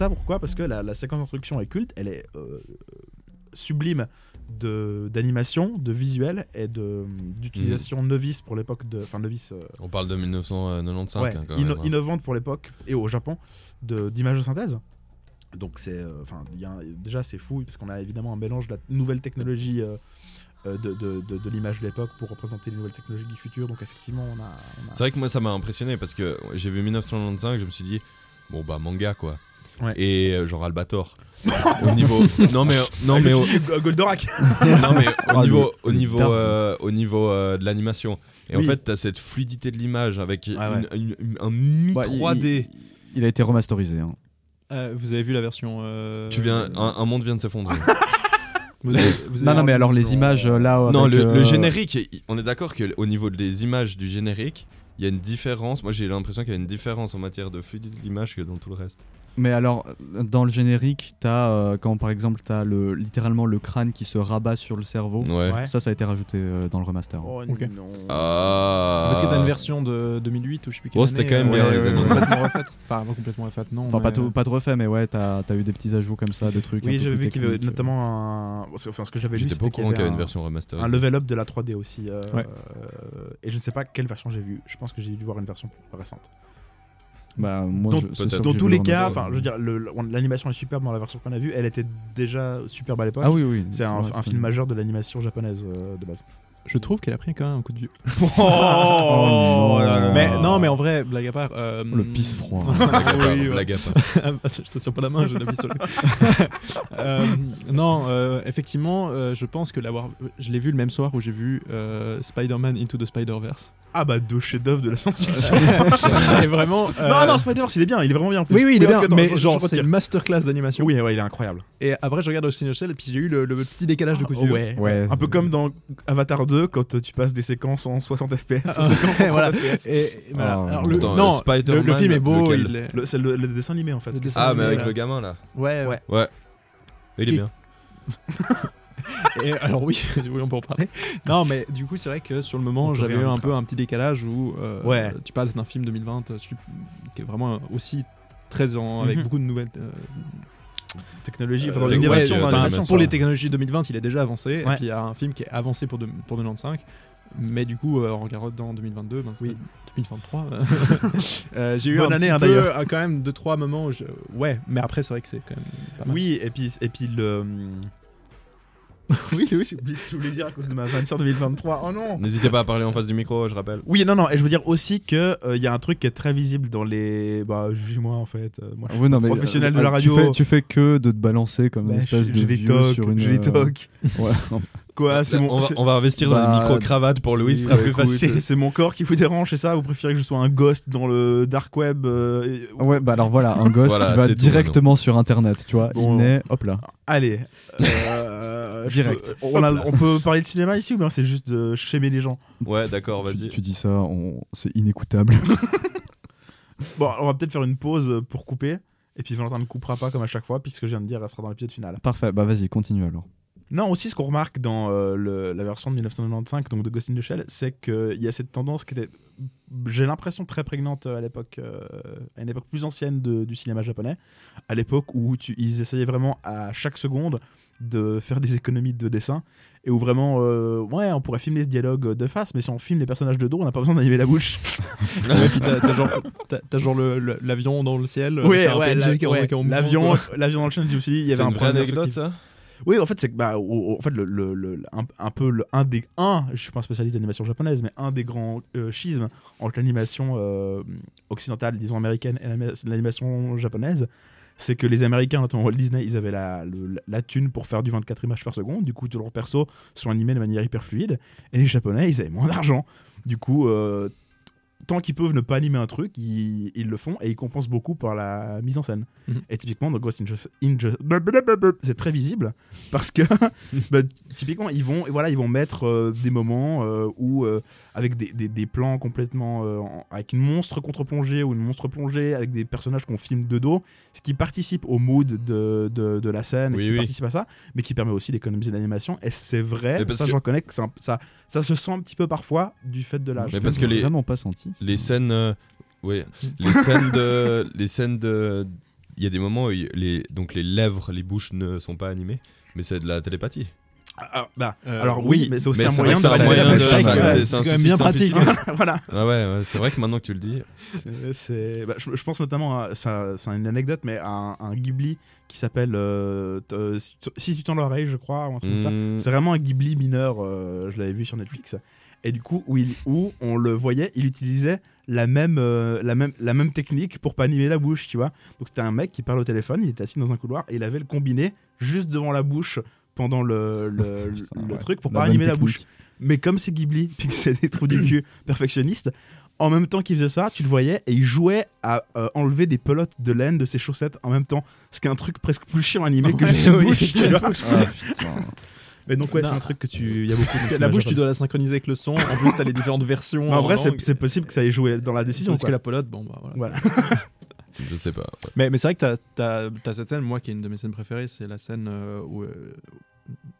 Ça, pourquoi? Parce que la, la séquence d'introduction est culte, elle est euh, sublime de d'animation, de visuel et de d'utilisation novice pour l'époque de. Enfin, novice. euh, On parle de 1995 ouais, hein, quand inno- même. hein. innovante pour l'époque et au Japon de d'images de synthèse. Donc c'est, euh, enfin, déjà c'est fou parce qu'on a évidemment un mélange de la nouvelle technologie euh, de, de, de- de l'image de l'époque pour représenter les nouvelles technologies du futur. Donc effectivement, on a. a- C'est vrai que moi ça m'a impressionné parce que j'ai vu 1995, je me suis dit bon bah manga quoi. Ouais. Et euh, genre Albator. au niveau non mais non mais au, Go- [laughs] Goldorak. non mais au Ah, niveau au niveau euh, au niveau euh, de l'animation. Et Oui. en fait, t'as cette fluidité de l'image avec Ah ouais. une- une- un mi Bah, il- 3D. Il a été remasterisé. hein. euh, vous avez vu la version. euh, Tu viens un, un monde vient de s'effondrer. [laughs] vous avez- vous avez- Non, non, mais alors les images euh, là. non, avec, le, le générique, on est d'accord que au niveau des images du générique, il y a une différence. Moi, j'ai l'impression qu'il y a une différence en matière de fluidité de l'image que dans tout le reste. Mais alors, dans le générique, t'as euh, quand par exemple t'as le littéralement le crâne qui se rabat sur le cerveau. Ouais. Ouais. Ça, ça a été rajouté euh, dans le remaster. Oh Ok. non. Ah. Parce que t'as une version de 2008 ou je sais plus quelle Oh, c'était quand même euh, bien, ouais, les ouais, complètement refaite. Enfin, pas complètement refaite, non. Enfin, mais, pas, tout, euh, pas trop refait, mais ouais, t'as as eu des petits ajouts comme ça, de trucs. Oui, j'avais vu qu'il y avait notamment un. Enfin, ce que j'avais lu, c'était qu'il y courant qu'il y avait une un- version remaster. un level up de la 3D aussi. euh, Ouais. euh, et je ne sais pas quelle version j'ai vu. Je pense que j'ai dû voir une version récente. Bah, moi, Dans, je- dans tous les le cas, enfin, je veux dire, l'animation est superbe dans la version qu'on a vue. Elle était déjà superbe à l'époque. Ah oui, oui. C'est un, film majeur de l'animation japonaise euh, de base. Je trouve qu'elle a pris quand même un coup de vieux. [laughs] Oh, là là. Mais non, mais en vrai, blague à part. euh, Le pisse froid. [laughs] Blague à part, Oui, ouais. blague à part. [laughs] Ah, je te sors pas la main, je l'appuie sur le. Euh, non, euh, effectivement, euh, je pense que l'avoir. Je l'ai vu le même soir où j'ai vu euh, Spider-Man Into the Spider-Verse. Ah bah deux chefs-d'œuvre de la science-fiction. Et vraiment. euh, Non, non, Spider-Verse, il est bien, il est vraiment bien en plus. Oui, oui, il est bien, mais genre, retire. c'est une masterclass d'animation. Oui, ouais, il est incroyable. Et après, je regarde aussi Shell et puis j'ai eu le, le petit décalage de coup de Oh, vieux. ouais. Ouais. Un peu comme dans Avatar 2 quand tu passes des séquences en 60 FPS. Aux [laughs] séquences en 30 voilà. FPS. Et, et voilà. Alors, le, Attends, non, Spider-Man, le, le film est beau. lequel il est- Le- C'est le, le dessin animé en fait. Dessin Ah, animé, mais avec le gamin là. Ouais, ouais. Ouais. Il est Qui- bien. [laughs] Et alors oui, [laughs] si vous voulez on peut en parler. Non, mais du coup c'est vrai que sur le moment j'avais eu un peu un petit décalage où euh, Ouais. tu passes d'un film 2020 euh, qui est vraiment aussi très en, avec Mhm. beaucoup de nouvelles. euh, Technologie, enfin, Euh, dans l'innovation euh, dans enfin, l'animation. pour les technologies 2020 il est déjà avancé. Ouais. Et puis il y a un film qui est avancé pour, de- pour 95. mais du coup, euh, en regardant en 2022, ben, Oui. 2023, [laughs] euh, j'ai eu Bonne un année, petit hein, peu, d'ailleurs. euh, quand même deux trois moments. Où je... Ouais, mais après c'est vrai que c'est quand même pas mal. Oui, et puis, et puis le. [laughs] oui, oui, j'ai oublié ce que je voulais dire à cause de ma vanne sur 2023. Oh non N'hésitez pas à parler en face du micro, je rappelle. Oui, non, non, et je veux dire aussi que il y a un truc qui est très visible dans les. Bah, jugez-moi en fait. euh, Moi, je suis Oui, non, mais, professionnel euh, de la tu radio. fais- Tu fais, que de te balancer comme Bah, une espèce je, de je vais vieux toc, sur une. je vais euh, toc. [laughs] ouais. Quoi, c'est mon. on, va, c'est- on va investir dans Bah, une micro-cravate pour Louis, ce sera Bah, plus écoute, facile. C'est mon corps qui vous dérange, c'est ça? Vous préférez que je sois un ghost dans le dark web euh, et- Ouais, bah alors voilà, un Voilà, qui va tout, directement sur internet, tu vois. Bon. Il naît, hop là. Allez. [laughs] euh, Direct. peux- on, a- on peut parler de cinéma ici ou bien c'est juste de schémer les gens? Ouais, d'accord, Tu, vas-y. tu dis ça, on- c'est inécoutable. [laughs] Bon, on va peut-être faire une pause pour couper. Et puis Valentin ne coupera pas comme à chaque fois, puisque je viens de dire, elle sera dans l'épisode final. Parfait, bah vas-y, continue alors. Non, aussi ce qu'on remarque dans euh, le- la version de 1995, donc de Ghost in the Shell, c'est qu'il y a cette tendance qui était, j'ai l'impression, très prégnante à l'époque, euh, à une époque plus ancienne de- du cinéma japonais, à l'époque où tu- ils essayaient vraiment à chaque seconde de faire des économies de dessin, et où vraiment, euh, ouais, on pourrait filmer ce dialogue de face, mais si on filme les personnages de dos, on n'a pas besoin d'animer la bouche. [laughs] Ouais, puis t'as, t'as genre, t'as- t'as genre le- le- l'avion dans le ciel. euh, Ouais, c'est un ouais, la- l'avion, quoi. l'avion dans le chien, je me suis dit, il y C'est avait un une vraie anecdote, ça Oui, en fait, c'est que bah, en fait, le, le- le- un, un peu le, un des un, je suis pas un spécialiste d'animation japonaise, mais un des grands euh, schismes entre l'animation euh, occidentale, disons américaine, et l'anima- l'animation japonaise, c'est que les Américains, notamment Walt Disney, ils avaient la, la thune pour faire du 24 images par seconde. Du coup, tous leurs persos sont animés de manière hyper fluide. Et les Japonais, ils avaient moins d'argent. Du coup, euh, tant qu'ils peuvent ne pas animer un truc, ils, ils le font et ils compensent beaucoup par la mise en scène. Mhm. Et typiquement, dans Ghost in Just- in Just- c'est très visible parce que [laughs] bah, typiquement, ils vont, voilà, ils vont mettre euh, des moments euh, où, euh, avec des, des- des plans complètement. euh, avec une monstre contre-plongée ou une monstre plongée, avec des personnages qu'on filme de dos, ce qui participe au mood de, de, de la scène, Oui, qui oui. participe à ça, mais qui permet aussi d'économiser l'animation. Et c'est vrai, parce ça que- j'en connais, que un- ça, ça se sent un petit peu parfois du fait de l'âge. Mais parce que les- vraiment pas senti. Les scènes. euh, ouais, les [laughs] scènes de. Les scènes de. Il y a des moments où les, donc les lèvres, les bouches ne sont pas animées, mais c'est de la télépathie. Ah, bah, Euh, alors oui, mais c'est aussi mais un moyen que de moyen de- c'est- quand même bien pratique. simplicité. [laughs] voilà. Ah ouais, c'est vrai que maintenant que tu le dis. Bah, je, je pense notamment à, ça, c'est une anecdote, mais à un, un Ghibli qui s'appelle euh, euh, Si tu- tends l'oreille, je crois, ou un truc comme ça. hmm, C'est vraiment un Ghibli mineur, euh, je l'avais vu sur Netflix. Et du coup, où, il- où on le voyait, il utilisait la même, euh, la, même, la même technique pour pas animer la bouche, tu vois. Donc c'était un mec qui parle au téléphone, il était assis dans un couloir et il avait le combiné juste devant la bouche pendant le, le, [laughs] le- Putain, le ouais. truc pour La pas animer la bouche. Mais comme c'est Ghibli, [laughs] puis que c'est des trous du cul perfectionnistes, en même temps qu'il faisait ça, tu le voyais et il jouait à euh, enlever des pelotes de laine de ses chaussettes en même temps. Ce qui est un truc presque plus chiant à animer que juste oui. bouche, tu vois. [laughs] Ah, putain. Mais donc ouais, c'est un truc que tu, il y a beaucoup. Parce que la bouche, tu dois la synchroniser avec le son. En plus, t'as les différentes versions. Mais en vrai, c'est possible que ça ait joué dans la décision. Parce quoi. que la pelote, bon, bah voilà. Voilà. Je sais pas. ouais. Mais, mais c'est vrai que t'as as, cette scène, moi qui est une de mes scènes préférées, c'est la scène euh, où, euh,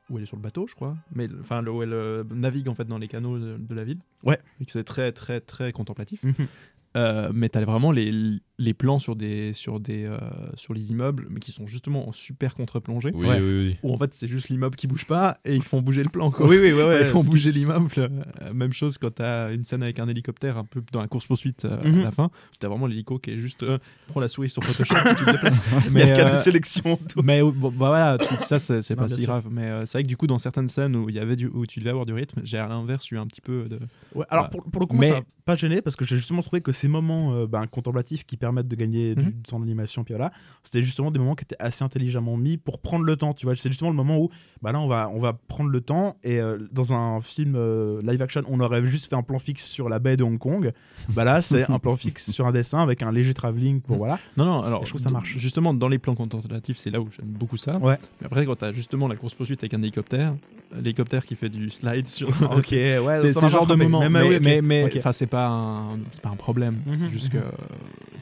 où elle est sur le bateau, je crois. Mais enfin, où elle euh, navigue en fait dans les canaux de, de la ville. Ouais. Et que c'est très, très, très contemplatif. Mhm. Euh, mais t'as vraiment les, les plans sur, des, sur, des, euh, sur les immeubles, mais qui sont justement en super contre-plongée. Oui, Ouais. oui, oui. Où en fait, c'est juste l'immeuble qui bouge pas et ils font bouger le plan. Quoi. Oui, oui, ouais, ouais. ils font qui- bouger l'immeuble. Euh, Même chose quand t'as une scène avec un hélicoptère un peu dans la course-poursuite euh, Mhm. à la fin. T'as vraiment l'hélico qui est juste. euh, prends la souris sur Photoshop [laughs] et tu le déplaces. Il y a Mais, le cadre euh, de sélection. mais bon, bah voilà, tu- ça c'est pas si sûr. grave. Mais euh, c'est vrai que du coup, dans certaines scènes où, il y avait du, où tu devais avoir du rythme, j'ai à l'inverse eu un petit peu de. Ouais, alors pour, pour le coup, Mais- ça m'a pas gêné parce que j'ai justement trouvé que ces moments euh, ben, contemplatifs qui permettent de gagner du Mhm. temps d'animation, puis voilà, c'était justement des moments qui étaient assez intelligemment mis pour prendre le temps. Tu vois, c'est justement le moment où, bah là, on va, on va prendre le temps et euh, dans un film euh, live action, on aurait juste fait un plan fixe sur la baie de Hong Kong. Bah là, c'est un plan fixe sur un dessin avec un léger travelling pour Mhm. voilà. Non, non, alors Je trouve que ça marche. Justement, dans les plans contemplatifs, c'est là où j'aime beaucoup ça. Ouais. Mais après, quand t'as justement la course-poursuite avec un hélicoptère, l'hélicoptère qui fait du slide sur. [laughs] Ok, ouais, c'est ce genre de moment. Mais, Mais, mais oui, ok. mais, mais- Ok. enfin, c'est pas un, pas un problème. C'est juste mhm. que euh,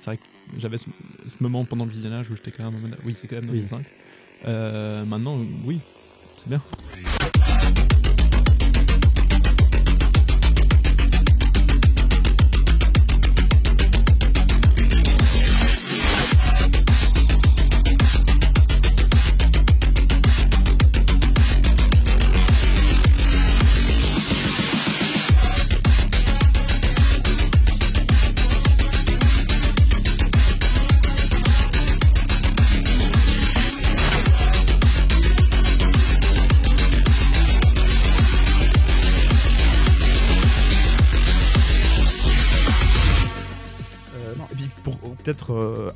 c'est vrai que j'avais ce, ce moment pendant le visionnage où j'étais quand même. Oui, c'est quand même Oui. 2005. Euh, maintenant, oui, c'est bien.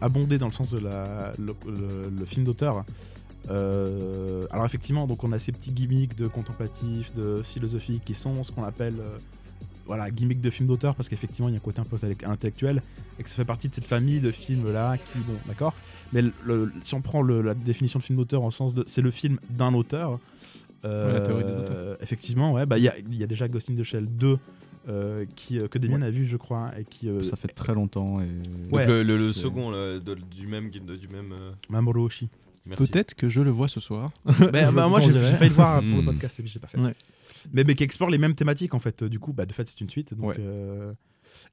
Euh, abonder dans le sens de la, le, le- le film d'auteur. euh, alors effectivement, donc on a ces petits gimmicks de contemplatif, de philosophie qui sont ce qu'on appelle euh, voilà gimmicks de film d'auteur parce qu'effectivement il y a un côté un peu intellec- intellectuel et que ça fait partie de cette famille de films là qui bon d'accord. Mais le- si on prend la définition de film d'auteur en sens de c'est le film d'un auteur. euh, Ouais, la théorie des auteurs. Effectivement, ouais, bah il y, y a déjà Ghost in the Shell 2 euh, qui, euh, que Damien a vu, je crois, et qui euh, Ça fait très longtemps et. Ouais, Donc le, le- le c'est- second là, de- du même du même. euh, Mamoru Oshii. Peut-être que je le vois ce soir. [laughs] bah, bah, moi j'ai failli le voir pour le Hmm. podcast et puis je l'ai pas fait. Ouais. Mais, mais qui explore les mêmes thématiques en fait. Du coup, bah, de fait c'est une suite. Donc, Ouais. euh,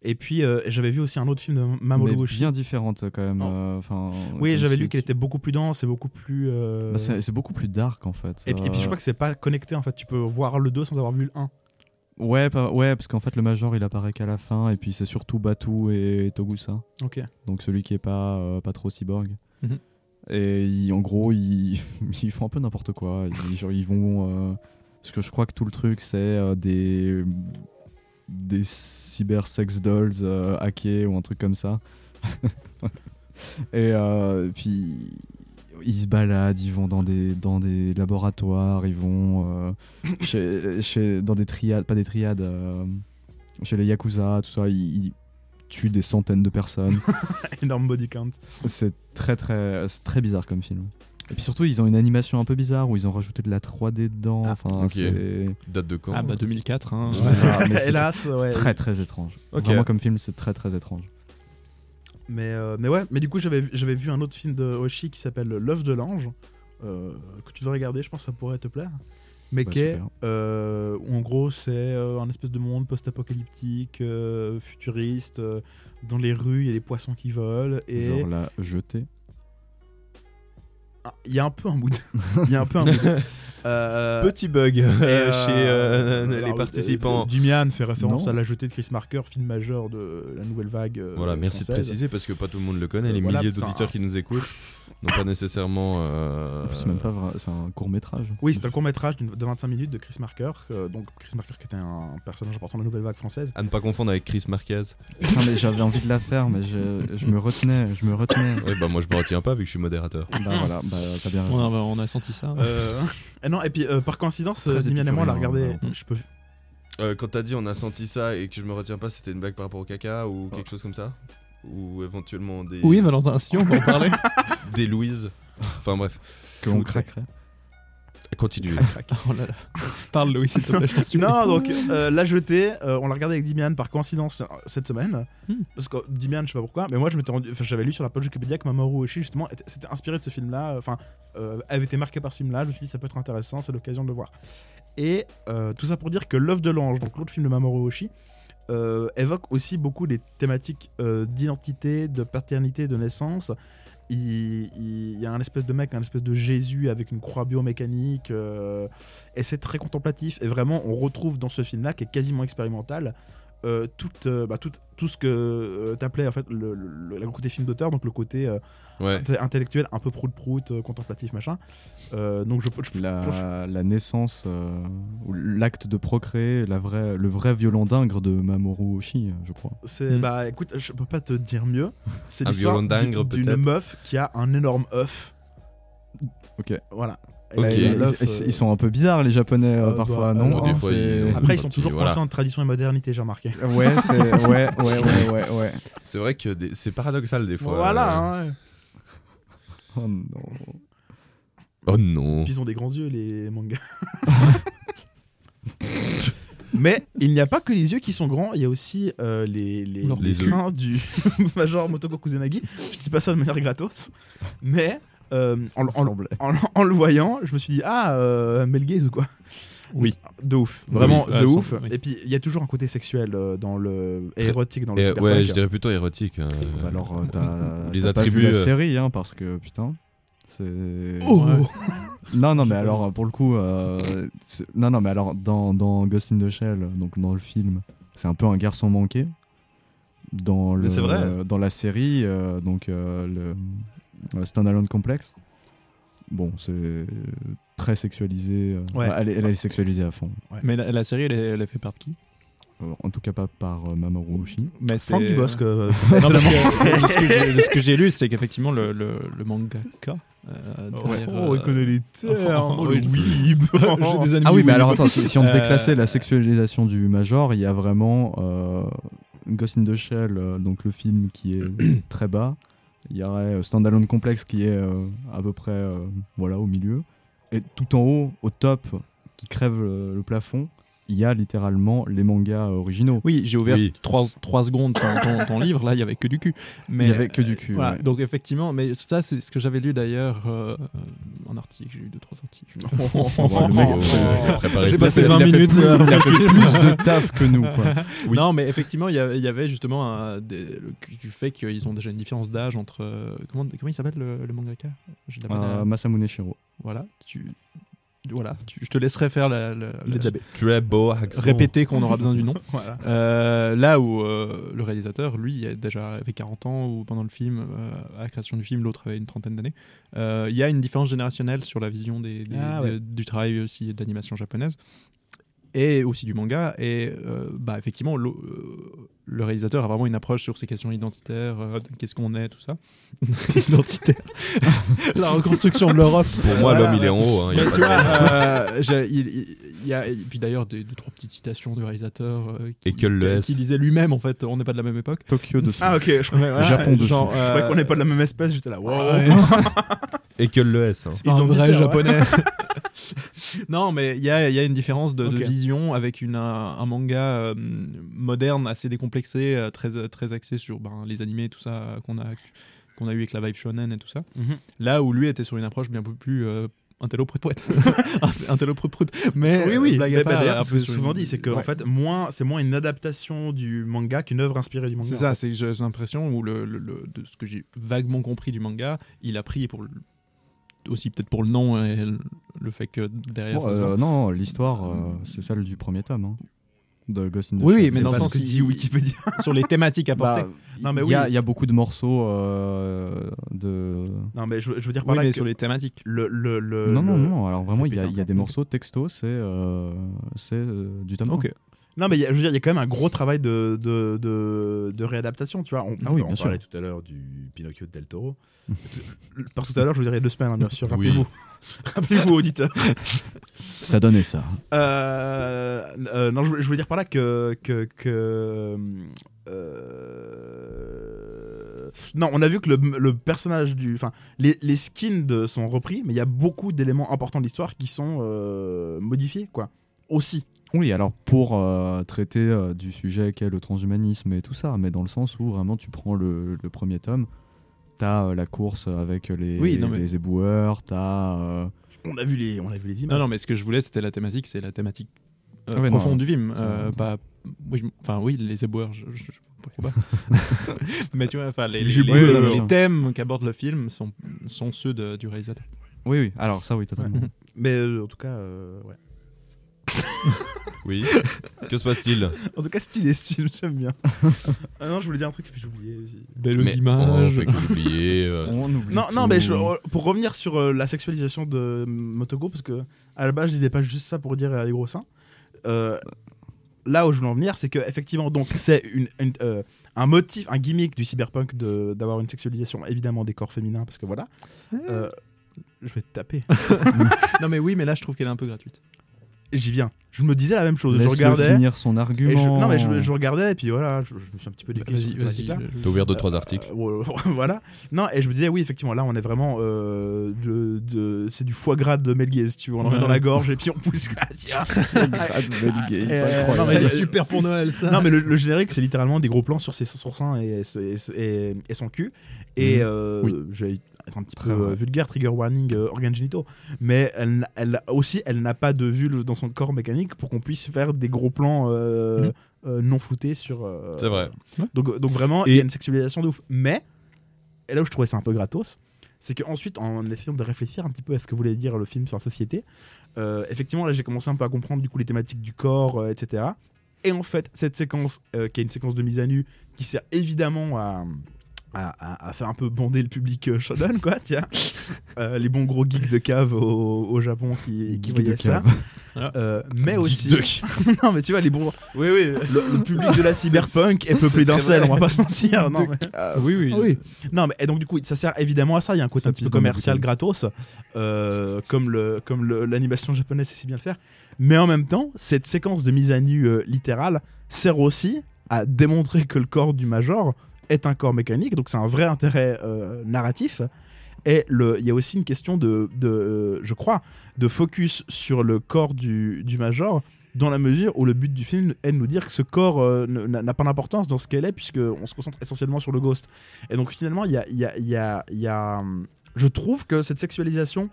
Et puis euh, j'avais vu aussi un autre film de Mamoru mais Oshii. bien différente quand même. Non. euh, Enfin. Oui, j'avais lu qu'elle était beaucoup plus dense et beaucoup plus. euh, Bah, c'est beaucoup plus dark en fait. et, puis, et puis je crois que c'est pas connecté en fait. Tu peux voir le 2 sans avoir vu le 1. Ouais, pas- ouais, parce qu'en fait le major il apparaît qu'à la fin et puis c'est surtout Batu et Togusa. Ok. Donc celui qui est pas, euh, pas trop cyborg. Mhm. Et ils- en gros, ils, [laughs] ils font un peu n'importe quoi. Ils, genre, ils vont. euh, parce que je crois que tout le truc, c'est euh, des. des cyber sex dolls euh, hackés ou un truc comme ça. [laughs] et euh, puis. Ils se baladent, ils vont dans des, dans des laboratoires, ils vont euh, chez, [laughs] chez- dans des triades, pas des triades, euh, chez les Yakuza, tout ça, ils, ils tuent des centaines de personnes. [laughs] Énorme body count. C'est très très c'est très bizarre comme film. Et puis surtout, ils ont une animation un peu bizarre où ils ont rajouté de la 3D dedans. Ah, enfin, ok. c'est Date de quand Ah bah 2004. Hein. Je sais pas, [laughs] Hélas, ouais. très très étrange. Ok. Vraiment comme film, c'est très très étrange. Mais, euh, mais ouais, mais du coup, j'avais vu- j'avais vu un autre film de Oshii qui s'appelle L'œuf de l'ange, euh, que tu devrais regarder, je pense que ça pourrait te plaire. Mais Bah, qui est, euh, en gros, c'est un espèce de monde post-apocalyptique, futuriste. dans les rues, il y a des poissons qui volent. Et Genre la jetée. Ah, il y a un peu un mood. [laughs] Il y a un peu un mood. [laughs] Euh, Petit bug euh, euh, chez euh, alors, les participants. Dumian fait référence Non. à La jetée de Chris Marker, film majeur de la nouvelle vague. euh, Voilà, merci de préciser parce que pas tout le monde le connaît. Euh, les voilà, milliers d'auditeurs un- qui nous écoutent n'ont pas nécessairement. euh, C'est même pas vrai, c'est un court métrage. Oui, c'est un court métrage de 25 minutes de Chris Marker. euh, donc Chris Marker qui était un personnage important de la nouvelle vague française. À ne pas confondre avec Chris Marquez. Mais j'avais envie de la faire, mais je, je me retenais, je me retenais. Bah moi je me retiens pas vu que je suis modérateur. bah voilà, bah t'as bien On raison. a, on a senti ça. Euh, non, et puis euh, par coïncidence, Très Dimian et moi on l'a regardé. ouais. Je peux. Euh, quand t'as dit on a senti ça et que je me retiens pas, c'était une blague par rapport au caca ou Oh. quelque chose comme ça Ou éventuellement des. Oui, Valentin, si on peut en parler. [laughs] Des Louise. Enfin bref. Que l'on craquerait. Continue. [laughs] Oh là là. Parle, Louis, s'il te plaît, je t'en supplie. Non, donc euh, La Jetée, euh, on l'a regardé avec Dimian par coïncidence euh, cette semaine. Hmm. Parce que Dimian, je sais pas pourquoi, mais moi je m'étais rendu, j'avais lu sur la page Wikipédia que Mamoru Oshii justement était- s'était inspiré de ce film-là, enfin euh, avait été marqué par ce film-là. Je me suis dit ça peut être intéressant, c'est l'occasion de le voir. Et euh, tout ça pour dire que L'œuf de l'ange, donc l'autre film de Mamoru Oshii, euh, évoque aussi beaucoup les thématiques euh, d'identité, de paternité, de naissance. Il, y a un espèce de mec, un espèce de Jésus avec une croix biomécanique, euh, et c'est très contemplatif. Et vraiment, on retrouve dans ce film-là, qui est quasiment expérimental, euh, tout, euh, bah, tout, tout ce que euh, t'appelais en fait le, le- le côté film d'auteur, donc le côté euh, Ouais. intellectuel, un peu prout-prout, euh, contemplatif, machin. Euh, donc je, je, je- La, la naissance, euh, l'acte de procréer, la vraie, le vrai violon d'ingre de Mamoru Oshii, je crois. c'est Mm. bah écoute, je peux pas te dire mieux. C'est Un l'histoire violon d'ingre, d'une- meuf qui a un énorme œuf. Ok. Voilà. Ils, ils- euh, ils sont un peu bizarres, les Japonais, euh, euh, parfois, bah, non des hein, fois, ils Après, ils sont toujours voilà. coincés entre tradition et modernité, j'ai remarqué. [laughs] Ouais, c'est ouais, ouais, ouais, ouais, ouais. C'est vrai que des- c'est paradoxal des fois. voilà. euh. hein. Oh non. Oh non. Puis ils ont des grands yeux, les mangas. [laughs] [laughs] Mais il n'y a pas que les yeux qui sont grands, il y a aussi euh, les, les, les seins du Major Motoko Kuzenagi. Je dis pas ça de manière gratos, mais euh, en, Ça en- ressemblait. en- en le voyant, je me suis dit, ah, euh, Mel Gaze ou quoi? Oui. De ouf, vraiment oui, de ah, sans- ouf. oui. Et puis il y a toujours un côté sexuel euh, dans le. et érotique dans le Et, ouais, je dirais plutôt érotique. euh. Alors, euh, t'as [laughs] Les t'as pas attributs, vu la série, hein, parce que putain, c'est. Oh [laughs] Non, non, mais alors pour le coup, euh, non, non, mais alors dans, dans Ghost in the Shell, donc dans le film, c'est un peu un garçon manqué. Dans le, Mais c'est vrai. euh, dans la série, euh, donc euh, le Standalone Complex. Bon, c'est très sexualisé. euh, Ouais. bah, elle, est, elle est sexualisée à fond. Mais la, la série, elle est, elle est fait par qui? Euh, en tout cas pas par euh, Mamoru Oshii. Mais Franck c'est- Dubosc. euh, [laughs] Non, [laughs] parce que, de ce que j'ai- de ce que j'ai lu, c'est qu'effectivement le, le, le mangaka. euh, derrière, Oh, il euh, connaît les [laughs] termes. Oh, le oui. weeb. j'ai des amis Ah oui, mais alors attends, si, si on devait Euh, classer la sexualisation du Major, il y a vraiment euh, Ghost in the Shell, euh, donc le film qui est [clears throat] très bas. Il y aurait euh, Standalone Complex qui est euh, à peu près euh, voilà, au milieu. Et tout en haut, au top, qui crève le, le plafond, il y a littéralement les mangas originaux. Oui, j'ai ouvert Oui. 3, secondes ton, ton- ton livre, là il y avait que du cul. Mais, Il y avait que du cul, voilà, ouais. Donc effectivement, mais ça c'est ce que j'avais lu d'ailleurs euh, en article, j'ai lu 2-3 articles. [laughs] le mec, euh, préparé J'ai passé fait. 20 Il a fait minutes. plus- euh, il a fait [laughs] plus de [laughs] taf que nous. Quoi. Oui. Non, mais effectivement, il y avait, il y avait justement un- des- le- du fait qu'ils ont déjà une différence d'âge entre. euh, comment, comment il s'appelle le, le mangaka? Euh, euh, Masamune Shiro. Voilà, tu. Voilà, tu- je te laisserai faire la, la- la-. Très beau accent. répéter qu'on aura besoin du [laughs] nom. Voilà. Euh, là où euh, le réalisateur, lui, il a déjà avait 40 ans ou pendant le film, euh, à la création du film, l'autre avait une trentaine d'années. Euh, Il y a une différence générationnelle sur la vision des, des- Ah ouais. du travail aussi de l'animation japonaise et aussi du manga. Et euh, bah, effectivement, le, euh, réalisateur a vraiment une approche sur ces questions identitaires, euh, qu'est-ce qu'on est, tout ça. [laughs] Identitaire. [laughs] la reconstruction de l'Europe. Pour moi, Voilà, l'homme, il est en haut. hein, il y a Mais pas tu de- vois, euh, j'ai- il, il- il y a et puis d'ailleurs des, deux trois petites citations du réalisateur euh, qui, Et que le qui- S. qui disait lui-même en fait, on n'est pas de la même époque. Tokyo dessus. Ah, ok. Je crois Ouais, Japon dessous. genre, je euh, croyais qu'on n'est pas de la même espèce. J'étais là. Wow. ouais, Et que le S. hein. c'est un vrai japonais. [laughs] non, mais il y a, il y a une différence de, vision avec une, un, un manga euh, moderne assez décomplexé, euh, très très axé sur ben, les animés, tout ça euh, qu'on a qu'on a eu avec la vibe shonen et tout ça. Mhm. Là où lui était sur une approche bien plus euh, intello prout [laughs] intello prout. Mais Oui, oui. Mais bah, D'ailleurs, c'est ce souvent une- dit, c'est que ouais. en fait, moins, c'est moins une adaptation du manga qu'une œuvre inspirée du manga. C'est en ça, fait. c'est j'ai l'impression où le, le- le- de ce que j'ai vaguement compris du manga, il a pris pour aussi peut-être pour le nom et le, fait que derrière Bon, ça se euh, non, l'histoire, euh, c'est celle du premier tome hein, de Ghost in the Oui, mais dans le sens que il- dit Wikipédia. [laughs] sur les thématiques apportées. Bah, Non, mais il y, a- oui. il y a beaucoup de morceaux euh, de. Non, mais je, je veux dire par oui, là mais que sur les thématiques. le, le, le- non, non, non, alors vraiment, il y a, il y des morceaux texto, c'est c'est du tome Ok. Non, mais il y a- je veux dire, il y a quand même un gros travail de, de, de, de réadaptation, tu vois. On, Ah oui, on bien sûr. parlait tout à l'heure du Pinocchio de Del Toro. [laughs] Par tout à l'heure, je veux dire, il y a deux semaines, hein, bien sûr. Oui. Rappelez-vous. [laughs] Rappelez-vous, auditeurs. [laughs] Ça donnait ça. Euh, euh, non, je, voulais- je voulais dire par là que. que, que euh, non, on a vu que le, le personnage du. Enfin, les, les skins de, sont repris, mais il y a beaucoup d'éléments importants de l'histoire qui sont modifiés, quoi. Aussi. Oui, alors pour euh, traiter euh, du sujet qu'est le transhumanisme et tout ça, mais dans le sens où vraiment tu prends le, le premier tome, t'as euh, la course avec les, Oui, non, mais- les éboueurs, t'as. euh, On a vu les, on a vu les images. Non, non, mais ce que je voulais, c'était la thématique, c'est la thématique euh, Ah ouais, profonde non, du film. euh, pas, oui, enfin, oui, les éboueurs, je, je- pourquoi pas. [laughs] mais tu vois, enfin, les, thèmes qu'aborde le film sont, sont ceux de- du réalisateur. Oui, oui, alors ça, oui, totalement. Mais euh, en tout cas, euh, ouais. Oui. Que se passe-t-il En tout cas, stylé, style, j'aime bien. ah non, je voulais dire un truc et puis j'ai oublié. aussi. Belles Mais On fait qu'oublier. euh, On oublie Non, non, tout. mais je- euh, pour revenir sur euh, la sexualisation de Motogo, parce que à la base, je disais pas juste ça pour dire euh, les gros seins. Euh, là où je voulais en venir, c'est que effectivement, donc c'est une, une, euh, un motif, un gimmick du cyberpunk de- d'avoir une sexualisation évidemment des corps féminins, parce que voilà. Euh, je vais te taper. [laughs] Non, mais oui, mais là, je trouve qu'elle est un peu gratuite. J'y viens. Je me disais la même chose. je Laisse-le regardais. finir son Et argument. je, non mais je, je regardais et puis voilà, je, je me suis un petit peu décalé Vas-y, je- T'as ouvert deux, trois articles. Euh, [laughs] voilà. Non, et je me disais, oui, effectivement, là, on est vraiment. euh, de, de- c'est du foie gras de Mel Gibson, tu vois. On en met dans la gorge et puis on pousse. Ah, tiens. [laughs] Euh, non, mais- C'est super pour Noël, ça. non, mais le, le générique, c'est littéralement des gros plans sur ses sourcins et, et, et- et son cul. Et euh, Oui. je vais être un petit Très peu euh, vrai. vulgaire, trigger warning, euh, organes génitaux. Mais elle, elle a- aussi, elle n'a pas de vulve dans son corps mécanique pour qu'on puisse faire des gros plans euh, euh, non floutés sur. euh, C'est vrai. donc, donc vraiment, Et- il y a une sexualisation de ouf. Mais, et là où je trouvais ça un peu gratos, c'est qu'ensuite, en essayant de réfléchir un petit peu à ce que voulait dire le film sur la société, euh, effectivement, là j'ai commencé un peu à comprendre du coup les thématiques du corps, euh, etc. Et en fait, cette séquence, euh, qui est une séquence de mise à nu, qui sert évidemment à, à, à- à faire un peu bander le public euh, shonen, quoi, [laughs] tiens. Euh, les bons gros geeks de cave au, au Japon qui, qui voyaient ça. Ah. Euh, mais aussi. [laughs] Non, mais tu vois, les bourgeois. Oui, oui. Le, le public de la [laughs] cyberpunk est peuplé d'incels, on va pas se mentir. Non, mais- oui, oui. oui. Non, mais et donc du coup, ça sert évidemment à ça. Il y a un côté un petit peu commercial gratos, euh, comme le comme le- l'animation japonaise sait si bien le faire. Mais en même temps, cette séquence de mise à nu euh, littérale sert aussi à démontrer que le corps du major est un corps mécanique. Donc c'est un vrai intérêt euh, narratif. Et il y a aussi une question de, de, euh, je crois, de focus sur le corps du, du major, dans la mesure où le but du film est de nous dire que ce corps euh, n'a pas d'importance dans ce qu'elle est, puisqu'on se concentre essentiellement sur le ghost. Et donc finalement, il y a, y a- y y a, hum, je trouve que cette sexualisation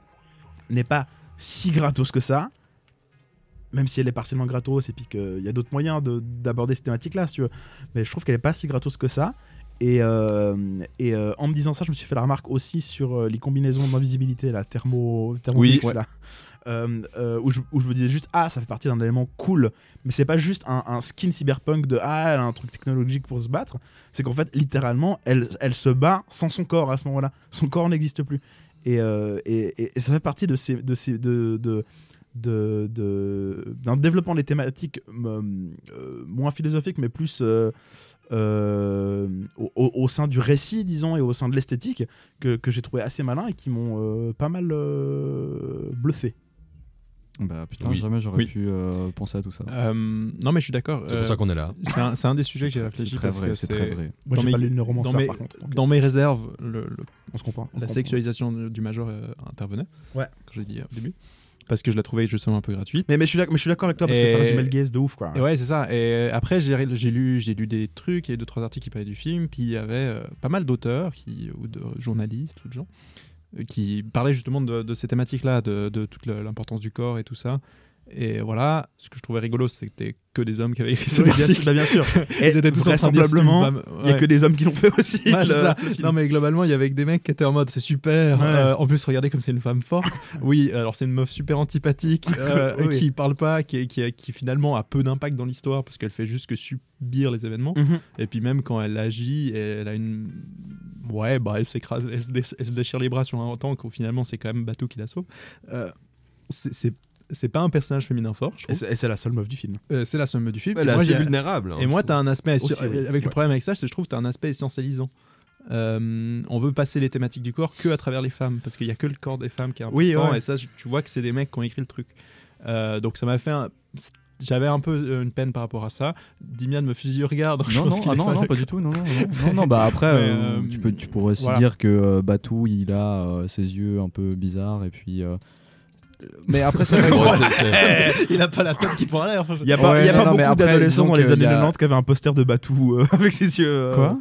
n'est pas si gratos que ça, même si elle est partiellement gratos, et puis qu'il y a d'autres moyens de- d'aborder cette thématique-là, si tu veux. Mais je trouve qu'elle n'est pas si gratos que ça. Et, euh, et euh, en me disant ça, je me suis fait la remarque aussi sur euh, les combinaisons d'invisibilité, la thermo, thermomix, Oui. là. Euh, où, je, où je me disais juste, ah, ça fait partie d'un élément cool, mais c'est pas juste un, un skin cyberpunk de ah, elle a un truc technologique pour se battre. C'est qu'en fait, littéralement, elle, elle se bat sans son corps à ce moment-là. Son corps n'existe plus. Et, et, et- et ça fait partie de ces, de ces, de, de, de- de- d'un développement des thématiques euh, euh, moins philosophiques, mais plus euh, euh, au, sein du récit, disons, et au sein de l'esthétique, que, que j'ai trouvé assez malin et qui m'ont euh, pas mal euh, bluffé. Bah putain, Oui. jamais j'aurais Oui. pu euh, penser à tout ça. Euh, non, mais je suis d'accord. C'est euh, pour ça qu'on est là. c'est un, c'est un des sujets que j'ai C'est réfléchi très parce vrai, que c'est très c'est vrai. Moi, Dans j'ai mes- pas lu par contre. donc, dans mes réserves, le, le- on se comprend. on la comprend. sexualisation du, major euh, intervenait. Ouais. Quand j'ai dit euh, au début, parce que je la trouvais justement un peu gratuite. Mais, mais je suis d'accord avec toi parce que ça reste du Mel Gaze de ouf, quoi. Et ouais, c'est ça. Et après, j'ai lu, lu des trucs et deux trois articles qui parlaient du film. Puis il y avait euh, pas mal d'auteurs qui ou de journalistes ou de gens euh, qui parlaient justement de, de ces thématiques-là, de, de toute l'importance du corps et tout ça. Et voilà, ce que je trouvais rigolo, c'était que des hommes qui avaient écrit [laughs] ces Oui, bien, articles. sûr, bah, bien sûr. [laughs] Ils étaient tous vraisemblablement, il y a que des hommes qui l'ont fait aussi. Le- ça. le. Non mais globalement il y avait que des mecs qui étaient en mode c'est super. Ouais. Euh, en plus regardez comme c'est une femme forte. [laughs] oui alors c'est une meuf super antipathique euh, Oui. qui parle pas, qui, qui, qui finalement a peu d'impact dans l'histoire parce qu'elle fait juste que subir les événements. Mhm. Et puis même quand elle agit, elle a une ouais bah elle s'écrase, elle, se dé- elle se déchire les bras sur un temps qu'au finalement c'est quand même Batou qui la sauve. Euh, c'est- c'est pas un personnage féminin fort. je Et trouve. c'est et c'est la seule meuf du film. Euh, C'est la somme du film. Elle est moi, assez j'ai- vulnérable. hein, et moi, tu as un aspect. Aussi, sur- oui. Avec le Ouais. problème avec ça, c'est que je trouve que tu as un aspect essentialisant. Euh, on veut passer les thématiques du corps que à travers les femmes, parce qu'il y a que le corps des femmes qui est important. Oui, ouais. Et ça, tu vois que c'est des mecs qui ont écrit le truc. Euh, donc ça m'a fait un. J'avais un peu une peine par rapport à ça. Dimian me fusille au regard. donc je Non, non, pense qu'il ah non, non, pas du tout. Non, non, non, non, non, bah [laughs] après, euh, tu, peux, tu pourrais aussi voilà. dire que euh, Batou, il a euh, ses yeux un peu bizarres et puis. Euh, Mais après, c'est vrai que- Bon, c'est- c'est- [laughs] il a pas la tête qui prend l'air. Il n'y a pas, Ouais, il y a non, pas non, beaucoup d'adolescents dans les que années il y a- 90 qui avaient un poster de Batou euh, [laughs] avec ses yeux. euh, Quoi?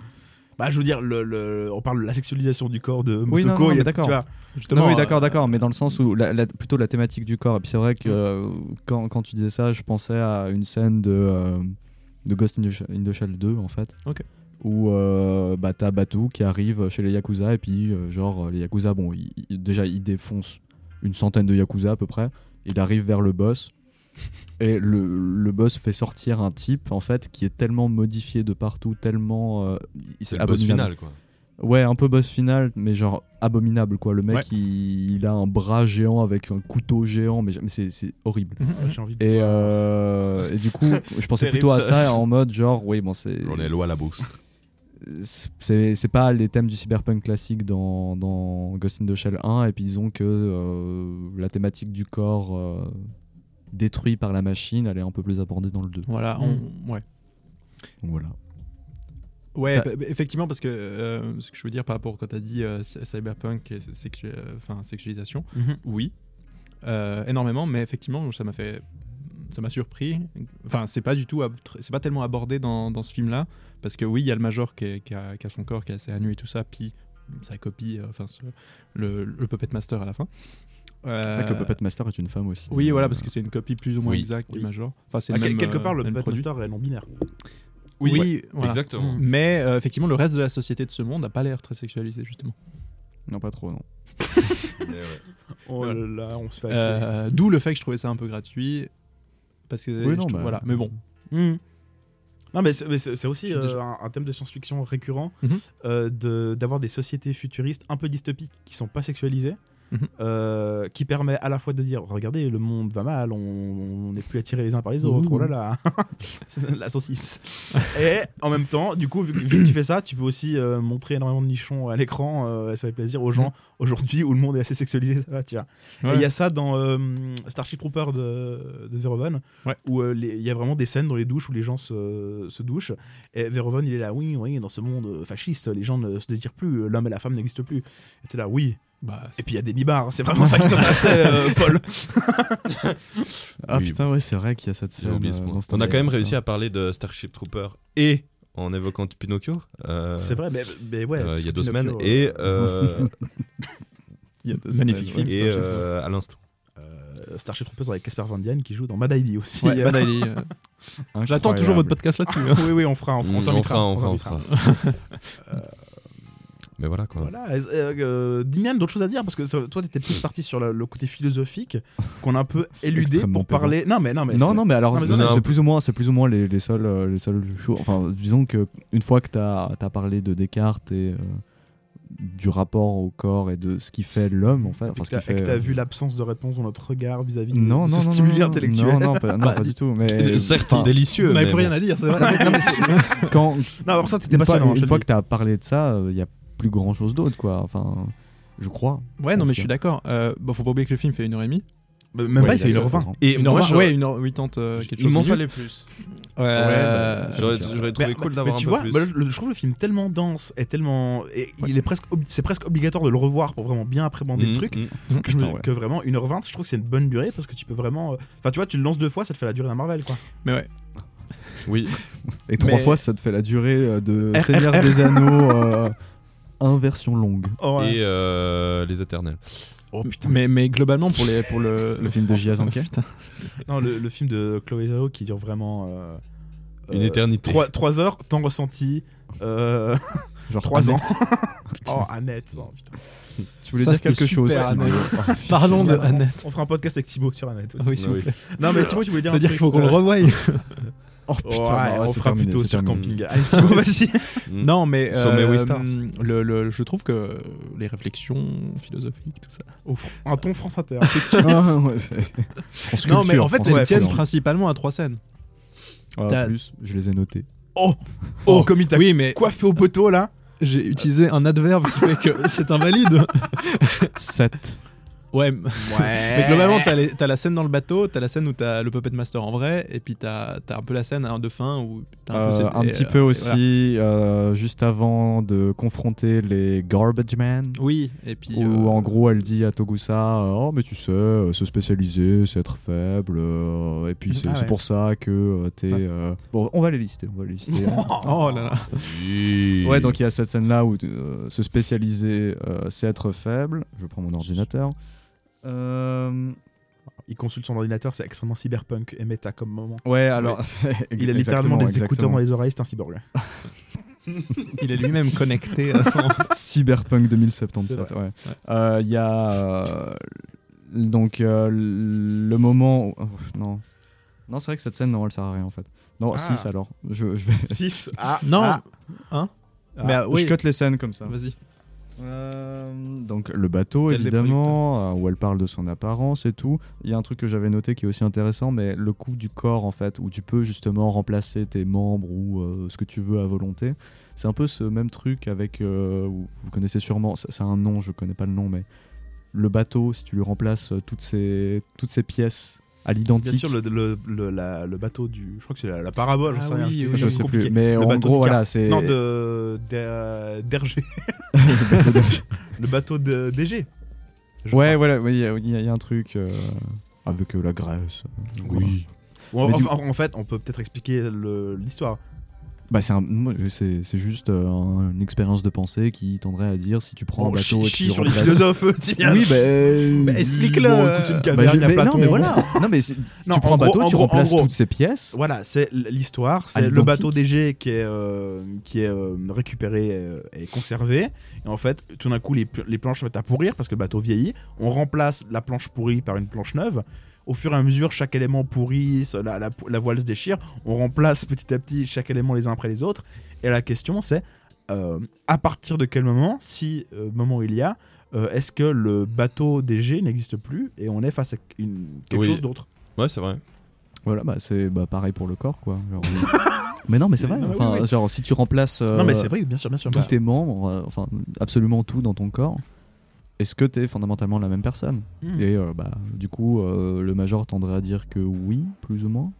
Bah, je veux dire, le, le- on parle de la sexualisation du corps de Oui, non, Motoko. non, il y a- mais d'accord. tu vois. Justement, Non, oui, euh, d'accord, d'accord, mais dans le sens où la- la- plutôt la thématique du corps. Et puis c'est vrai que euh, quand, quand tu disais ça, je pensais à une scène de, euh, de Ghost in the, Sh- in the Shell 2 en fait. Ok. Où euh, bah, t'as Batou qui arrive chez les Yakuza et puis euh, genre les Yakuza, bon, il- il- déjà il défonce une centaine de Yakuza à peu près. Il arrive vers le boss et le, le boss fait sortir un type en fait qui est tellement modifié de partout, tellement. euh, c'est le boss final, quoi. Ouais, un peu boss final, mais genre abominable quoi. Le mec, Ouais. il, il a un bras géant avec un couteau géant, mais, mais c'est c'est horrible. [laughs] J'ai envie de. Et, euh, et du coup, je pensais [laughs] plutôt à ça. ça en mode genre, oui, bon, c'est. J'en ai l'eau à la bouche. C'est c'est pas les thèmes du cyberpunk classique dans, dans Ghost in the Shell 1, et puis disons que euh, la thématique du corps euh, détruit par la machine, elle est un peu plus abordée dans le 2. Voilà, on- ouais. Donc voilà. Ouais, T'as- bah, bah, effectivement, parce que euh, ce que je veux dire par rapport quand tu as dit euh, cyberpunk et sexu- enfin, sexualisation, Mhm. oui, euh, énormément, mais effectivement, ça m'a fait. Ça m'a surpris. Enfin, c'est pas du tout. C'est pas tellement abordé dans, dans ce film-là. Parce que oui, il y a le Major qui, est- qui a, qui a son corps, qui est assez à nu et tout ça. Puis sa copie, euh, enfin, ce- le, le Puppet Master à la fin. C'est vrai que le Euh, Puppet Master est une femme aussi. Oui, voilà, parce que c'est une copie plus ou moins Oui, exacte oui. du Major. Enfin, c'est Ah, quelque euh, part, le même Puppet produit. Master est non binaire. Oui, voilà. exactement. Mais euh, effectivement, le reste de la société de ce monde n'a pas l'air très sexualisé, justement. Non, pas trop, non. Mais [laughs] ouais. Oh là là, on se fait. Euh, D'où le fait que je trouvais ça un peu gratuit. Parce que Oui, non, trouve- bah- voilà. Mais bon, Mhm. Non, mais c'est aussi euh, un, un thème de science-fiction récurrent Mhm. euh, de- d'avoir des sociétés futuristes un peu dystopiques qui sont pas sexualisées. Euh, qui permet à la fois de dire regardez le monde va mal, on n'est plus attirés les uns par les autres, Ouh. oh là là, [laughs] la saucisse. Et en même temps, du coup, vu que, tu fais ça, tu peux aussi euh, montrer énormément de nichons à l'écran, euh, ça fait plaisir aux gens aujourd'hui où le monde est assez sexualisé, ça va, tu vois. Ouais. il y a ça dans Starship Trooper de, de Ouais. où il y a vraiment des scènes dans les douches où les gens se, se douchent. Et Verhoeven, il est là, oui, oui, dans ce monde fasciste, les gens ne se désirent plus, l'homme et la femme n'existent plus. Et t'es là, oui. Bah, Et puis il y a des nibards, c'est vraiment ça qui t'intéressait, euh, [laughs] Paul. Ah Oui. putain, ouais, c'est vrai qu'il y a cette scène. euh, On a Starship quand même Trooper. réussi à parler de Starship Trooper et en évoquant Pinocchio. euh, C'est vrai, mais, mais ouais. euh, il y a deux semaines. Et, euh, euh, [laughs] Il y a deux Magnifique semaines, film. ouais. et euh, à l'instant. euh, Starship Troopers avec Casper Van Dien qui joue dans Mad ID aussi. Ouais, Incroyable. [laughs] J'attends toujours votre podcast là-dessus. hein. oui, oui, on fera, on fera, on Mm, on fera, on fera, Mais voilà quoi. Voilà. Euh, euh, Dimian, d'autres choses à dire? Parce que ça- toi, t'étais plus parti sur le, le côté philosophique qu'on a un peu [laughs] éludé pour parler. Non, mais non, mais non, c'est- non, mais alors c'est plus ou moins, c'est plus ou moins les, les seuls, euh, les seuls choses. Enfin, disons que une fois que t'as as parlé de Descartes et euh, du rapport au corps et de ce qui fait l'homme, en fait, enfin, que ce t'as qui fait. et que t'as euh, vu l'absence de réponse dans notre regard vis-à-vis de- non, de non, ce non, stimuli non, intellectuel. Non, non, pas, non, pas du tout. Mais [laughs] Certes enfin, délicieux. On n'avait mais plus rien à dire, c'est vrai. non, mais c'est- quand Non, alors ça, t'étais une fois, passionnant. une fois le que t'as parlé de ça, il y a plus grand chose d'autre, quoi. Enfin, je crois. Ouais, non, mais je suis d'accord. Euh, bon, faut pas oublier que le film fait 1h30. dis. Mais Même pas, Ouais, il fait a- 1h20. Et Une moi, heure- j'aurais- ouais, 1h80, euh, quelque il chose. m'en minutes. fallait plus. Ouais, bah, J'aurais trouvé Mais- cool d'avoir un tu peu vois, plus. bah, le- je trouve le film tellement dense et tellement. et Ouais. il est presque, c'est presque obligatoire de le revoir pour vraiment bien appréhender le Mm, truc. mm. Que, je me- Putain, ouais. que vraiment 1h20, je trouve que c'est une bonne durée parce que tu peux vraiment. euh, Enfin, tu vois, tu le lances deux fois, ça te fait la durée d'un Marvel, quoi. Mais ouais. Oui. [laughs] Et trois Mais- fois, ça te fait la durée euh, de Seigneur des Anneaux, [laughs] euh, un version longue. Et euh, les éternels. Oh putain. Mais, mais globalement, pour, les, pour le, Le film de [laughs] J.A. Putain. Non, le, le film de Chloé Zhao qui dure vraiment. euh, Une euh, éternité. 3, heures, temps ressenti. Euh, [laughs] Genre 3 ans. [laughs] Oh, Annette. oh, putain. Tu voulais Ça, dire quelque chose. Annette. Parlons de On- Annette. On fera un podcast avec Thibaut sur Annette aussi. Ah oui, s'il vous oui. plaît. Non, mais Thibaut, tu voulais dire un C'est-à-dire qu'il faut qu'on le revoie. Oh putain, bah, ouais, on fera terminé, plutôt sur terminé. camping. [laughs] Vas-y. Mm. Non, mais euh, le, le- je trouve que les réflexions philosophiques, tout ça. Au Un ton France Inter. [laughs] Ah, ouais, [laughs] non, mais en fait, elles tiennent principalement à trois scènes. Ah, plus, je les ai notés. Oh, oh, comme il t'a Oui, mais coiffé au poteau là. j'ai utilisé un adverbe qui fait que c'est invalide. 7. Ouais, Ouais. mais globalement, t'as, les- t'as la scène dans le bateau, t'as la scène où t'as le Puppet Master en vrai, et puis t'as, t'as un peu la scène hein, de fin où t'as un peu. Euh, cette- un et, petit euh, peu et aussi, euh, juste avant de confronter les Garbage Man. voilà. Oui, et puis. Où euh, en gros elle dit à Togusa euh, Oh, mais tu sais, euh, se spécialiser, c'est être faible. euh, et puis c'est Ah c'est pour ça que euh, t'es. euh, Bon, on va les lister. On va les lister. [laughs] Oh là là. Oui. ouais, donc il y a cette scène là où euh, se spécialiser, euh, c'est être faible. Je prends mon ordinateur. Euh, Il consulte son ordinateur, c'est extrêmement cyberpunk et méta comme moment. Ouais, alors. [laughs] Il a littéralement des écouteurs dans les oreilles, c'est un cyborg. [laughs] Il est lui-même connecté à son. [laughs] Cyberpunk C'est 2077, ouais. Euh, Il y a. euh, donc, euh, le moment. où- oh, non. Non, c'est vrai que cette scène, non, elle sert à rien en fait. Non, Ah. 6 alors. Je, je vais. 6. Ah, Non, ah, hein ah. Mais ah, oui, Je cut les scènes comme ça. vas-y. Euh, donc le bateau Tel évidemment, euh, où elle parle de son apparence et tout. Il y a un truc que j'avais noté qui est aussi intéressant, mais le coup du corps en fait, où tu peux justement remplacer tes membres ou euh, ce que tu veux à volonté. C'est un peu ce même truc avec, euh, vous connaissez sûrement, c'est un nom, je connais pas le nom, mais le bateau, si tu lui remplaces toutes ces, toutes ces pièces à Bien sûr, le, le, le, la- le bateau du. Je crois que c'est la, la parabole, j'en Ah oui, oui, je c'est sais compliqué. plus, mais Le en gros voilà, c'est Non, [laughs] de. d'Hergé. le bateau de DG. Je Ouais, crois. voilà, oui, il y, y a il y a un truc euh, avec euh, la Grèce. euh, voilà. Ou en, du- en- fait, on peut peut-être expliquer l'histoire. Bah c'est un- moi, c'est c'est juste euh, un- une expérience de pensée qui tendrait à dire si tu prends un Bon, bateau chie, et tu sur les philosophes, Timian. Oui, bah, [laughs] Bah, explique-le. Bon, écoute, une bah, caverne, je- y a mais Platon. non, mais voilà. non, mais Non, tu prends en un bateau, tu gros- en remplaces gros. toutes ces pièces. Voilà, c'est l'histoire. C'est le bateau DG qui est, euh, qui est euh, récupéré euh, et conservé. Et en fait, tout d'un coup, les, les planches se mettent à pourrir parce que le bateau vieillit. On remplace la planche pourrie par une planche neuve. Au fur et à mesure, chaque élément pourrit, la, la- la voile se déchire. On remplace petit à petit chaque élément les uns après les autres. Et la question, c'est euh, à partir de quel moment, si euh, moment il y a, euh, est-ce que le bateau DG n'existe plus et on est face à une, quelque Oui. chose d'autre? Ouais, c'est vrai. Voilà, bah, c'est bah, pareil pour le corps, quoi. Genre, [laughs] mais non, mais c'est vrai. Non, mais enfin, oui, oui. Genre, si tu remplaces euh, Non, mais c'est vrai, bien sûr, bien sûr. tous Bah, tes membres, euh, enfin, absolument tout dans ton corps, est-ce que tu es fondamentalement la même personne hmm. Et euh, bah, du coup, euh, le major tendrait à dire que oui, plus ou moins.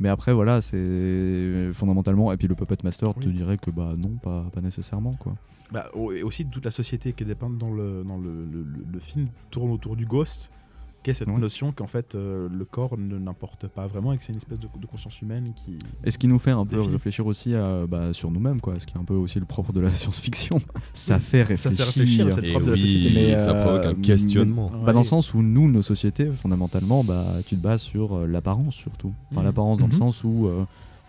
Mais après, voilà, c'est fondamentalement. Et puis le Puppet Master te dirait que bah non, pas, pas nécessairement, quoi. Bah, et aussi toute la société qui est dépeinte dans le, dans le, le- le- le film tourne autour du ghost, qui est cette Ouais. notion qu'en fait euh, le corps ne n'importe pas vraiment et que c'est une espèce de, de conscience humaine qui. Et ce qui nous fait un peu réfléchir aussi à, bah, sur nous-mêmes, quoi. Ce qui est un peu aussi le propre de la [laughs] science-fiction. Ça fait Ça réfléchir. fait réfléchir, c'est le Et propre de la oui, société. Mais, ça euh, provoque un mais- questionnement. Bah, dans le sens où nous, nos sociétés, fondamentalement, bah, tu te bases sur euh, l'apparence surtout. Enfin, Mhm. l'apparence dans le sens où euh,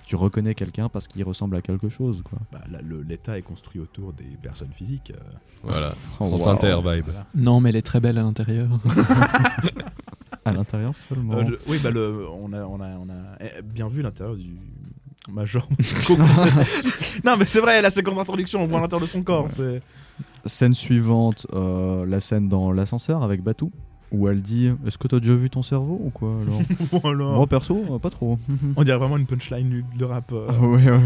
tu reconnais quelqu'un parce qu'il ressemble à quelque chose. Quoi. Bah, là, le- L'État est construit autour des personnes physiques. euh, Voilà. Oh, France wow. Inter vibe. voilà. Non, mais elle est très belle à l'intérieur. [laughs] À l'intérieur seulement. Euh, le- oui, bah, le, on, a, on, a, on a eh, bien vu l'intérieur du Major. [laughs] [laughs] non, mais c'est vrai, la séquence d'introduction, on voit l'intérieur de son corps. c'est- Scène suivante, euh, la scène dans l'ascenseur avec Batou. Où elle dit Est-ce que t'as déjà vu ton cerveau ou quoi alors [laughs] Voilà. Moi perso, euh, pas trop. On dirait vraiment une punchline de rap. euh. Ah ouais, ouais.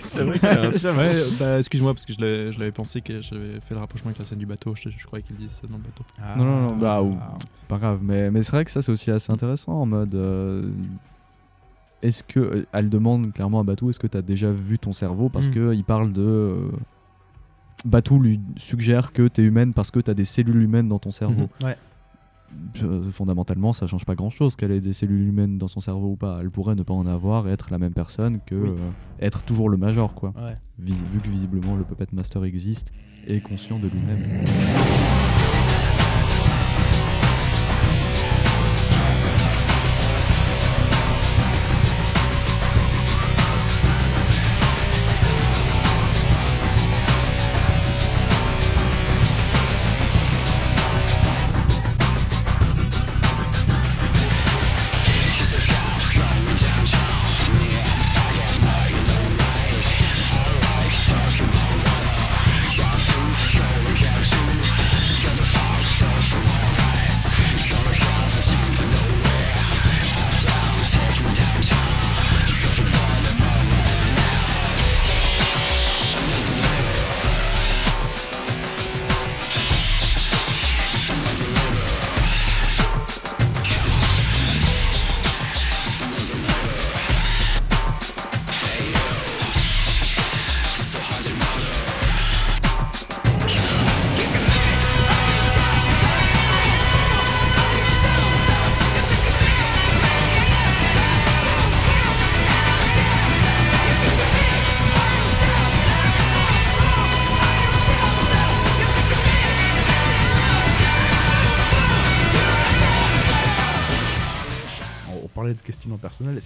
c'est vrai qu'il [laughs] un- Ouais, bah, excuse-moi, parce que je l'avais pensé que j'avais fait le rapprochement avec la scène du bateau. Je, je croyais qu'il disait ça dans le bateau. Ah. Non, non, non, bah, ou- Pas grave, mais, mais c'est vrai que ça c'est aussi assez intéressant en mode. euh, est-ce que. euh, Elle demande clairement à Batou Est-ce que t'as déjà vu ton cerveau? Parce Mm. que il parle de. euh, Batou lui suggère que t'es humaine parce que t'as des cellules humaines dans ton cerveau. Ouais. Euh, fondamentalement, ça change pas grand chose qu'elle ait des cellules humaines dans son cerveau ou pas. Elle pourrait ne pas en avoir et être la même personne que Oui. euh, être toujours le major, quoi. Ouais. Vu que visiblement le Puppet Master existe et est conscient de lui-même.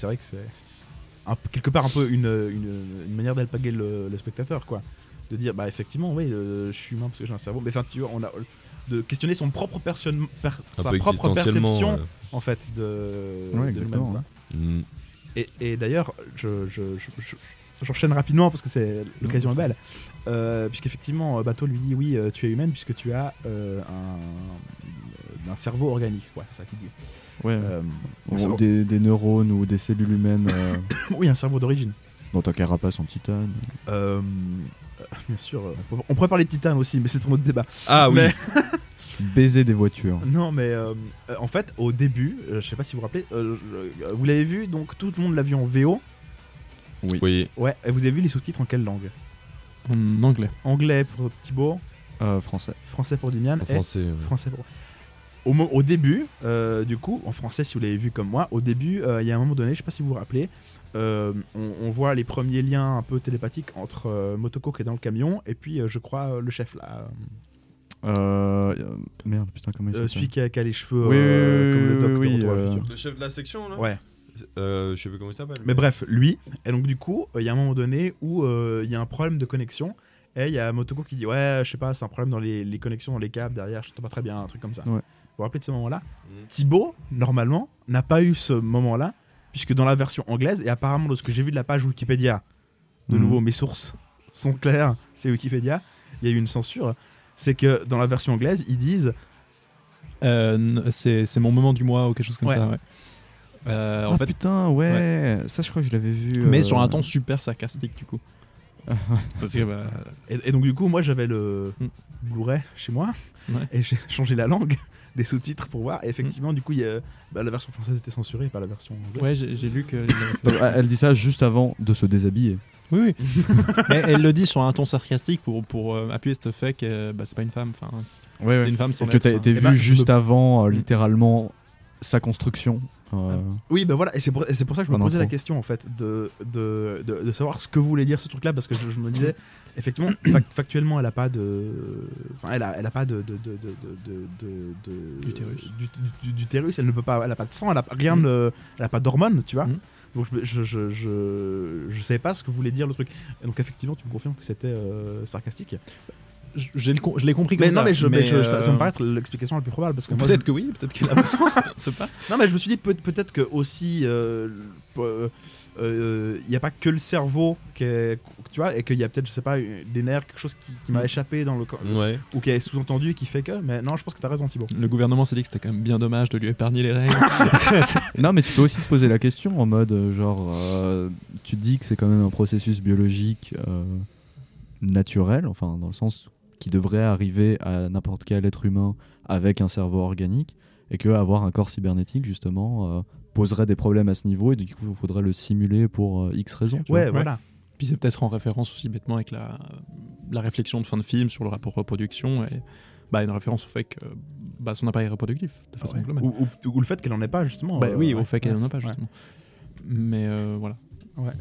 C'est vrai que c'est un- quelque part un peu une, une, une manière d'alpaguer le, le spectateur quoi. De dire bah effectivement oui euh, je suis humain parce que j'ai un cerveau. Mais enfin tu vois on a de questionner son propre personne per- sa propre perception euh, en fait de, Ouais, de exactement, et, et d'ailleurs je, je- je- je- j'enchaîne rapidement parce que c'est l'occasion est belle. Euh, puisqu'effectivement euh, Bateau lui dit oui euh, tu es humaine puisque tu as euh, un, un cerveau organique quoi c'est ça qu'il dit Ouais. Euh, Ou des, des neurones ou des cellules humaines euh, [coughs] oui un cerveau d'origine dans ta carapace en titane. Euh, bien sûr, euh, on pourrait parler de Titan aussi, mais c'est un autre débat. Ah oui. Mais- [laughs] Baiser des voitures. [laughs] Non, mais en fait, au début, euh, je sais pas si vous vous rappelez, vous l'avez vu, donc tout le monde l'a vu en VO. Oui. Ouais, et vous avez vu les sous-titres en quelle langue? En anglais. Anglais pour Thibaut, Euh, français. français pour Dimian, et français. ouais. français pour. Au, au début, euh, du coup, en français, si vous l'avez vu comme moi, au début, euh, il y a un moment donné, je sais pas si vous vous rappelez, euh, on, on voit les premiers liens un peu télépathiques entre euh, Motoko qui est dans le camion et puis, euh, je crois, euh, le chef là. Euh, merde, putain, comment il Euh, s'appelle celui qui a, qui a les cheveux Oui, euh, oui, comme le oui, de le euh, futur. Le chef de la section là? Ouais. Euh, je sais plus comment il s'appelle. Mais bref, lui, et donc du coup, euh, il y a un moment donné où euh, il y a un problème de connexion, et il y a Motoko qui dit Ouais, je sais pas, c'est un problème dans les, les connexions, dans les câbles derrière, je t'entends pas très bien, un truc comme ça. Ouais. Vous vous rappelez de ce moment-là Mm. Thibaut, normalement, n'a pas eu ce moment-là, puisque dans la version anglaise, et apparemment de ce que j'ai vu de la page Wikipédia, de Mhm. nouveau, mes sources sont claires, [laughs] c'est Wikipédia, il y a eu une censure. c'est que dans la version anglaise, ils disent Euh, c'est c'est mon moment du mois ou quelque chose comme Ouais. ça. Ouais. Euh, en Ah fait, putain, ouais. Ça, je crois que je l'avais vu. mais euh, sur un ton super sarcastique du coup. [laughs] Parce que bah, Et, et donc du coup, moi j'avais le Mm. Blu-ray chez moi Ouais. et j'ai [laughs] changé la langue des sous-titres pour voir. Et effectivement, du coup, il y a- bah, la version française était censurée, pas la version anglaise. ouais, j'ai lu que. [laughs] Donc, elle dit ça juste avant de se déshabiller. Oui, oui. [laughs] mais elle le dit sur un ton sarcastique pour, pour euh, appuyer ce fait que bah, c'est pas une femme. Enfin, c'est Ouais, c'est une femme sans Et que été hein. vu Eh ben, je juste avant, euh, Mm. littéralement, sa construction. Euh, Oui, ben voilà, et c'est pour, pour ça que je me posais la question en fait, de, de, de, de savoir ce que voulait dire ce truc-là, parce que je, je me disais, effectivement, [clears throat] fac- factuellement, elle a pas de. Enfin, elle a, elle a pas de. de, de, de, D'utérus. du- du- D'utérus, elle ne peut pas. Elle a pas de sang, elle a rien de. Elle a pas d'hormones, tu vois. Mhm. Donc je, je, je, je, savais pas ce que voulait dire le truc. Et donc effectivement, tu me confirmes que c'était euh, sarcastique. Je- l'ai compris comme Mais non, ça. mais, je, mais ça, ça me euh, paraît être l'explication la plus probable. Parce que Peut-être que oui, peut-être qu'elle a besoin. [laughs] c'est pas. Non, mais je me suis dit peut- peut-être que aussi euh, euh, euh, il n'y a pas que le cerveau qui est, tu vois, et qu'il y a peut-être, je sais pas, des nerfs, quelque chose qui, qui m'a échappé dans le corps, Ouais. ou qui est sous-entendu et qui fait que. Mais non, je pense que t'as raison, Thibaut. Le gouvernement s'est dit que c'était quand même bien dommage de lui épargner les règles. [laughs] Non, mais tu peux aussi te poser la question en mode euh, genre, euh, tu te dis que c'est quand même un processus biologique euh, naturel, enfin dans le sens qui devrait arriver à n'importe quel être humain avec un cerveau organique, et que avoir un corps cybernétique justement euh, poserait des problèmes à ce niveau, et du coup il faudrait le simuler pour euh, X raisons. tu Ouais, vois. voilà. Puis c'est peut-être en référence aussi bêtement avec la, la réflexion de fin de film sur le rapport reproduction et bah, une référence au fait que bah, son appareil est reproductif de façon Ouais. Ou, ou- ou le fait qu'elle en ait pas, justement. Bah euh, oui, ouais. au fait qu'elle n'en a pas Ouais. justement. Mais euh, voilà.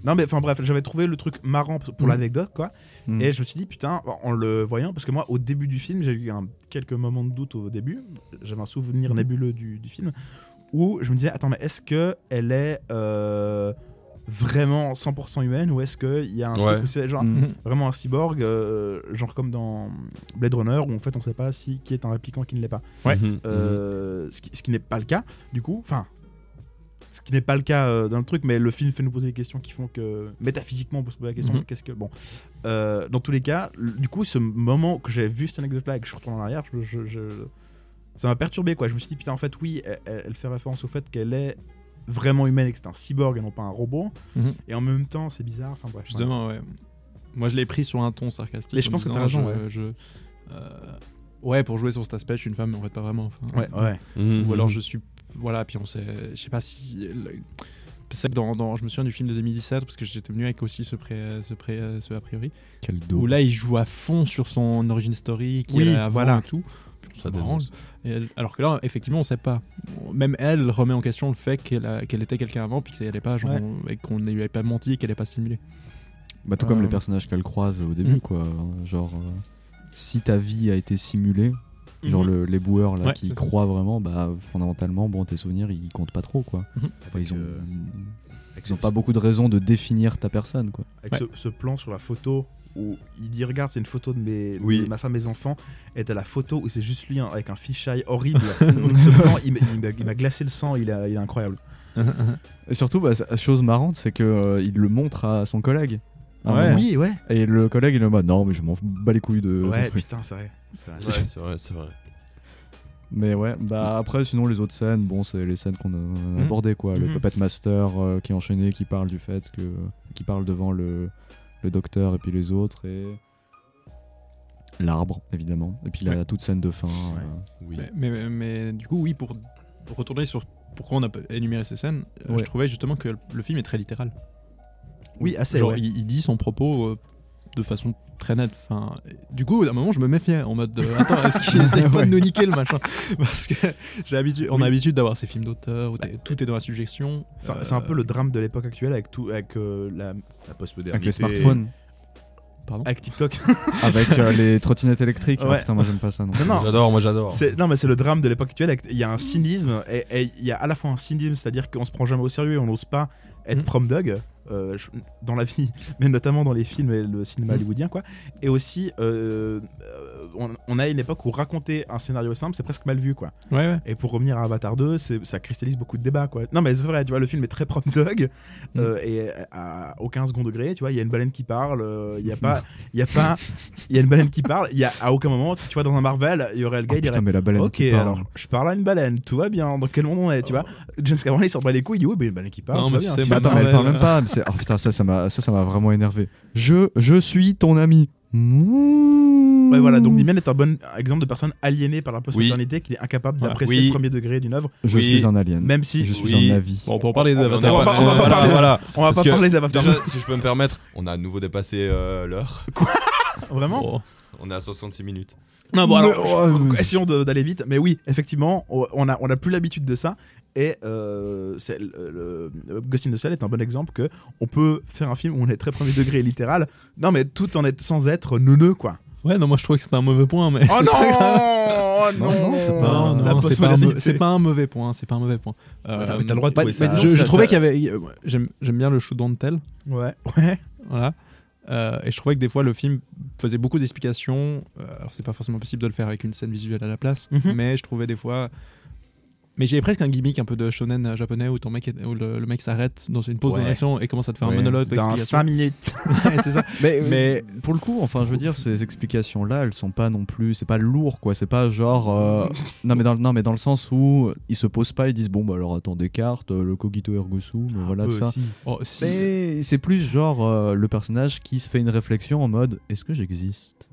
Non, mais enfin bref, j'avais trouvé le truc marrant pour Mhm. l'anecdote, quoi. Mm. Et je me suis dit, putain, en le voyant, parce que moi, au début du film, j'ai eu un, quelques moments de doute au début. J'avais un souvenir nébuleux du, du film où je me disais, attends, mais est-ce que elle est euh, vraiment 100% humaine ou est-ce qu'il y a un Ouais. truc où c'est genre Mm. vraiment un cyborg, euh, genre comme dans Blade Runner, où en fait on sait pas si qui est un répliquant, qui ne l'est pas. Ouais. Mhm. Euh, ce qui, ce qui n'est pas le cas, du coup. Enfin, ce qui n'est pas le cas euh, dans le truc, mais le film fait nous poser des questions qui font que métaphysiquement on peut se poser la question Mhm. qu'est-ce que. Bon. Euh, dans tous les cas, du coup, ce moment que j'ai vu cette anecdote-là et que je suis retourné en arrière, je, je- je- ça m'a perturbé quoi. Je me suis dit, putain, en fait, oui, elle fait référence au fait qu'elle est vraiment humaine et que c'est un cyborg et non pas un robot. Mhm. Et en même temps, c'est bizarre. Enfin bref. Justement, ouais. Moi, je l'ai pris sur un ton sarcastique. Mais je en pense que t'as raison, je- ouais. je- euh, ouais, pour jouer sur cet aspect, je suis une femme, mais en fait pas vraiment. enfin. Ouais, ouais. Mhm. Ou alors je suis. Voilà, puis on sait. Je sais pas si. le- C'est que dans, dans- Je me souviens du film de 2017, parce que j'étais venu avec aussi ce, pré, ce, pré, ce a priori. Quel dos. Où là, il joue à fond sur son origin story, qui Oui, est avant voilà. et tout. Ça dénonce. Elle- alors que là, effectivement, on sait pas. Même elle remet en question le fait qu'elle était quelqu'un avant, puis qu'elle pas, genre, Ouais. et qu'on ne lui avait pas menti, qu'elle n'est pas simulée. Bah, tout comme Euh, les personnages qu'elle croise au début, Mhm. quoi. Genre, euh, si ta vie a été simulée, genre Mhm. le- les boueurs là Ouais, qui ça. croient vraiment, bah fondamentalement, bon, tes souvenirs ils comptent pas trop, quoi. Mhm. Enfin, ils ont, euh, ils pas beaucoup de raisons de définir ta personne, quoi. avec Ouais. ce, ce plan sur la photo où il dit regarde c'est une photo de, mes, Oui. de ma femme et mes enfants et t'as la photo où c'est juste lui hein, avec un fisheye horrible [laughs] ce plan il, m'a- il glacé le sang il, a- il est incroyable [laughs] Et surtout, bah, la chose marrante, c'est que euh, il le montre à son collègue. Ouais. oui ouais Et le collègue, il est en mode non, mais je m'en bats les couilles de. ouais putain c'est vrai, c'est vrai. Ouais, c'est vrai. Mais ouais, bah après, sinon, les autres scènes, bon, c'est les scènes qu'on a, on a Mhm. abordées, quoi. Le Mhm. Puppet Master euh, qui est enchaîné, qui parle du fait que. qui parle devant le, le docteur et puis les autres, et. L'arbre, évidemment. Et puis la toute scène de fin. euh, Oui. Mais, mais, mais du coup, oui, pour, retourner sur pourquoi on a énuméré ces scènes, euh, Ouais. je trouvais justement que le film est très littéral. oui assez Genre, ouais. il, il dit son propos euh, de façon très nette. Enfin, du coup, à un moment, je me méfiais en mode euh, Attends, est-ce qu'il [laughs] essaye pas Ouais. de nous niquer le machin [laughs] Parce que j'ai l'habitude, on Oui. a l'habitude d'avoir ces films d'auteur où t'es- tout est dans la suggestion. c'est Euh, c'est un peu le drame de l'époque actuelle avec tout avec euh, la, la postmodernité avec les smartphones, Pardon avec TikTok [laughs] avec euh, les trottinettes électriques. Ah, putain, moi j'aime pas ça non. non, non. J'adore, moi j'adore. C'est- non mais c'est le drame de l'époque actuelle. avec- Il y a un cynisme et et il y a à la fois un cynisme, c'est-à-dire qu'on se prend jamais au sérieux, on n'ose pas être Mhm. prom dog euh, je- dans la vie, [laughs] mais notamment dans les films et le cinéma Mm. hollywoodien, quoi. Et aussi, euh, euh, on, on a une époque où raconter un scénario simple, c'est presque mal vu, quoi. Ouais, ouais. Et pour revenir à Avatar 2, c'est- ça cristallise beaucoup de débats, quoi. Non, mais c'est vrai, tu vois, le film est très prom dog, euh, et à aucun second degré, tu vois, il y a une baleine qui parle, euh, il y a [laughs] pas, il y a pas, il y a une baleine qui parle, il y a à aucun moment, tu vois, dans un Marvel, il y aurait le gars, Oh, il dirait, putain, mais la baleine Ok, qui parle. alors je parle à une baleine, tout va bien. Dans quel monde on est, tu vois James Cameron il s'en bat les couilles, il dit oui, mais une baleine qui parle. Non, mais bien. attends, mais elle parle même pas. mais Oh putain, ça, ça m'a, ça, ça m'a vraiment énervé. Je, je suis ton ami. Mmh. Ouais, voilà, donc Dimian est un bon exemple de personne aliénée par la postmodernité qui est incapable Voilà. d'apprécier Oui. le premier degré d'une œuvre, Je Oui. suis un alien. même si. je suis Oui. un avis. Bon, pour parler On d'Avatar, n'a va pas- pas- on parler-. On va Parce pas parler d'Avatar. Déjà, si je peux me permettre, on a à nouveau dépassé euh, l'heure. Vraiment? Oh. On est à 66 minutes. Non, bon, Mais- alors, ouais, mais- essayons de- d'aller vite. Mais oui, effectivement, on a, on a plus l'habitude de ça. Et euh, c'est- le, le- Ghost in the Shell est un bon exemple que on peut faire un film où on est très premier degré et littéral. Non, mais tout en être, sans être neuneux, quoi. Ouais, non, moi je trouvais que c'était un mauvais point, mais. Oh c'est non pas grave. Oh Non, non, c'est pas- Non, c'est pas, un pas mauvais point. C'est pas un mauvais point. Euh, t'as- mais t'as le droit de bah, mais ça. Je, je trouvais qu'il y avait. euh, J'aime j'aime bien le don't tell. Ouais, [laughs] ouais. Voilà. Euh, et je trouvais que des fois le film faisait beaucoup d'explications. Euh, alors c'est pas forcément possible de le faire avec une scène visuelle à la place, Mhm. mais je trouvais des fois. Mais j'ai presque un gimmick un peu de shonen euh, japonais où, ton mec est- où le, le mec s'arrête dans une pause Ouais. d'action et commence à te faire Ouais. un monologue Dans d'explication. 5 minutes. [laughs] Ouais, ça. [laughs] Mais, pour le coup, enfin, je veux dire, ces explications-là, elles sont pas non plus, c'est pas lourd, quoi. C'est pas genre, euh, non mais dans, non mais dans le sens où ils se posent pas, ils disent bon bah alors attends Descartes, euh, le cogito ergo sum, voilà tout Euh, ça. si. Oh, si. Mais c'est plus genre euh, le personnage qui se fait une réflexion en mode est-ce que j'existe?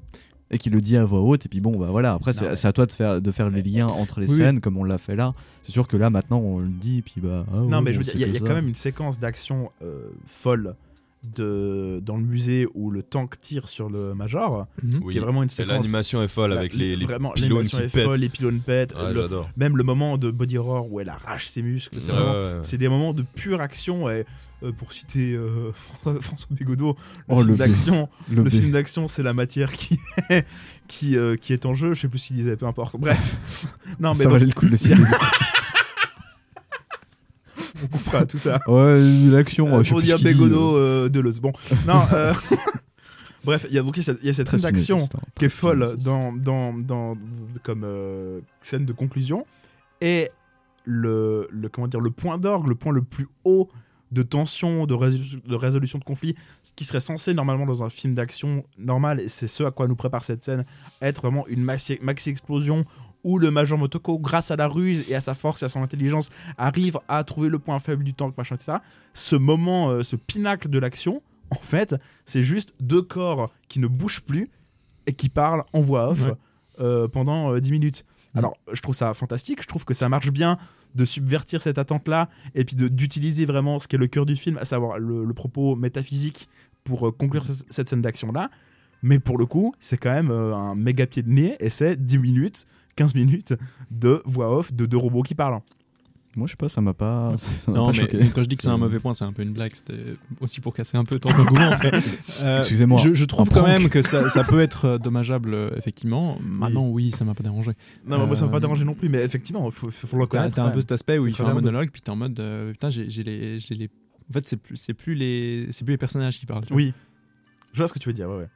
Et qui le dit à voix haute et puis bon bah voilà après c'est ouais. à toi de faire de faire les liens entre les Oui, scènes comme on l'a fait là c'est sûr que là maintenant on le dit puis bah ah Non, mais je veux dire, il y a, y quand même une séquence d'action euh, folle de, dans le musée où le tank tire sur le major, Mhm. Oui. qui est vraiment une Et séquence. l'animation est folle avec la- les, les vraiment, pylônes l'animation qui est pètent. folle, les pylônes pètent. Ouais, le- j'adore. même le moment de body horror où elle arrache ses muscles, c'est Ouais, des moments de pure action. Et, euh, pour citer euh, [laughs] François Bégodeau, le Oh, film d'action, Le le film d'action, c'est la matière qui est, qui, euh, qui est en jeu. Je sais plus ce qu'il disait, peu importe. Bref. [laughs] non, mais ça donc, valait le coup de le [laughs] citer. on coupera tout ça. ouais l'action Euh, pour dire Bégodeau, euh, Deleuze. Bon, non. euh, Bref, il y a donc il y a cette- Très hein, qui est folle dans, dans, dans, comme scène de conclusion. Et le, le, comment dire, le point d'orgue, le point le plus haut de tension, de, résolu- de résolution de conflit, ce qui serait censé normalement dans un film d'action normal, et c'est ce à quoi nous prépare cette scène, être vraiment une maxi, maxi explosion où le Major Motoko, grâce à la ruse et à sa force et à son intelligence, arrive à trouver le point faible du tank, machin, etc. Ce moment, euh, ce pinacle de l'action, [laughs] en fait, c'est juste deux corps qui ne bougent plus et qui parlent en voix off Ouais. euh, pendant euh, 10 minutes. Alors, je trouve ça fantastique, je trouve que ça marche bien de subvertir cette attente-là et puis d'utiliser vraiment ce qui est le cœur du film, à savoir le, propos métaphysique pour euh, conclure ce- cette scène d'action-là. Mais pour le coup, c'est quand même euh, un méga pied de nez et c'est 10 minutes, 15 minutes de voix off de deux robots qui parlent. Moi je sais pas ça m'a pas [laughs] ça Non, pas mais choqué. quand je dis que c'est un mauvais point, c'est un peu une blague. C'était aussi pour casser un peu ton engouement. [laughs] euh, Excusez-moi, Je, je trouve quand prank. même que ça, ça peut être euh, dommageable, euh, effectivement. Maintenant, oui, ça m'a pas dérangé. Non, mais moi ça m'a pas Euh, dérangé non plus, mais effectivement, il faut, faut, le T'as reconnaître. t'as un peu cet aspect où il fait un monologue, puis t'es en mode euh, putain, j'ai les, j'ai les. En fait, c'est plus, c'est plus les, c'est plus les personnages qui parlent. Oui. Je vois ce que tu veux dire, ouais, ouais.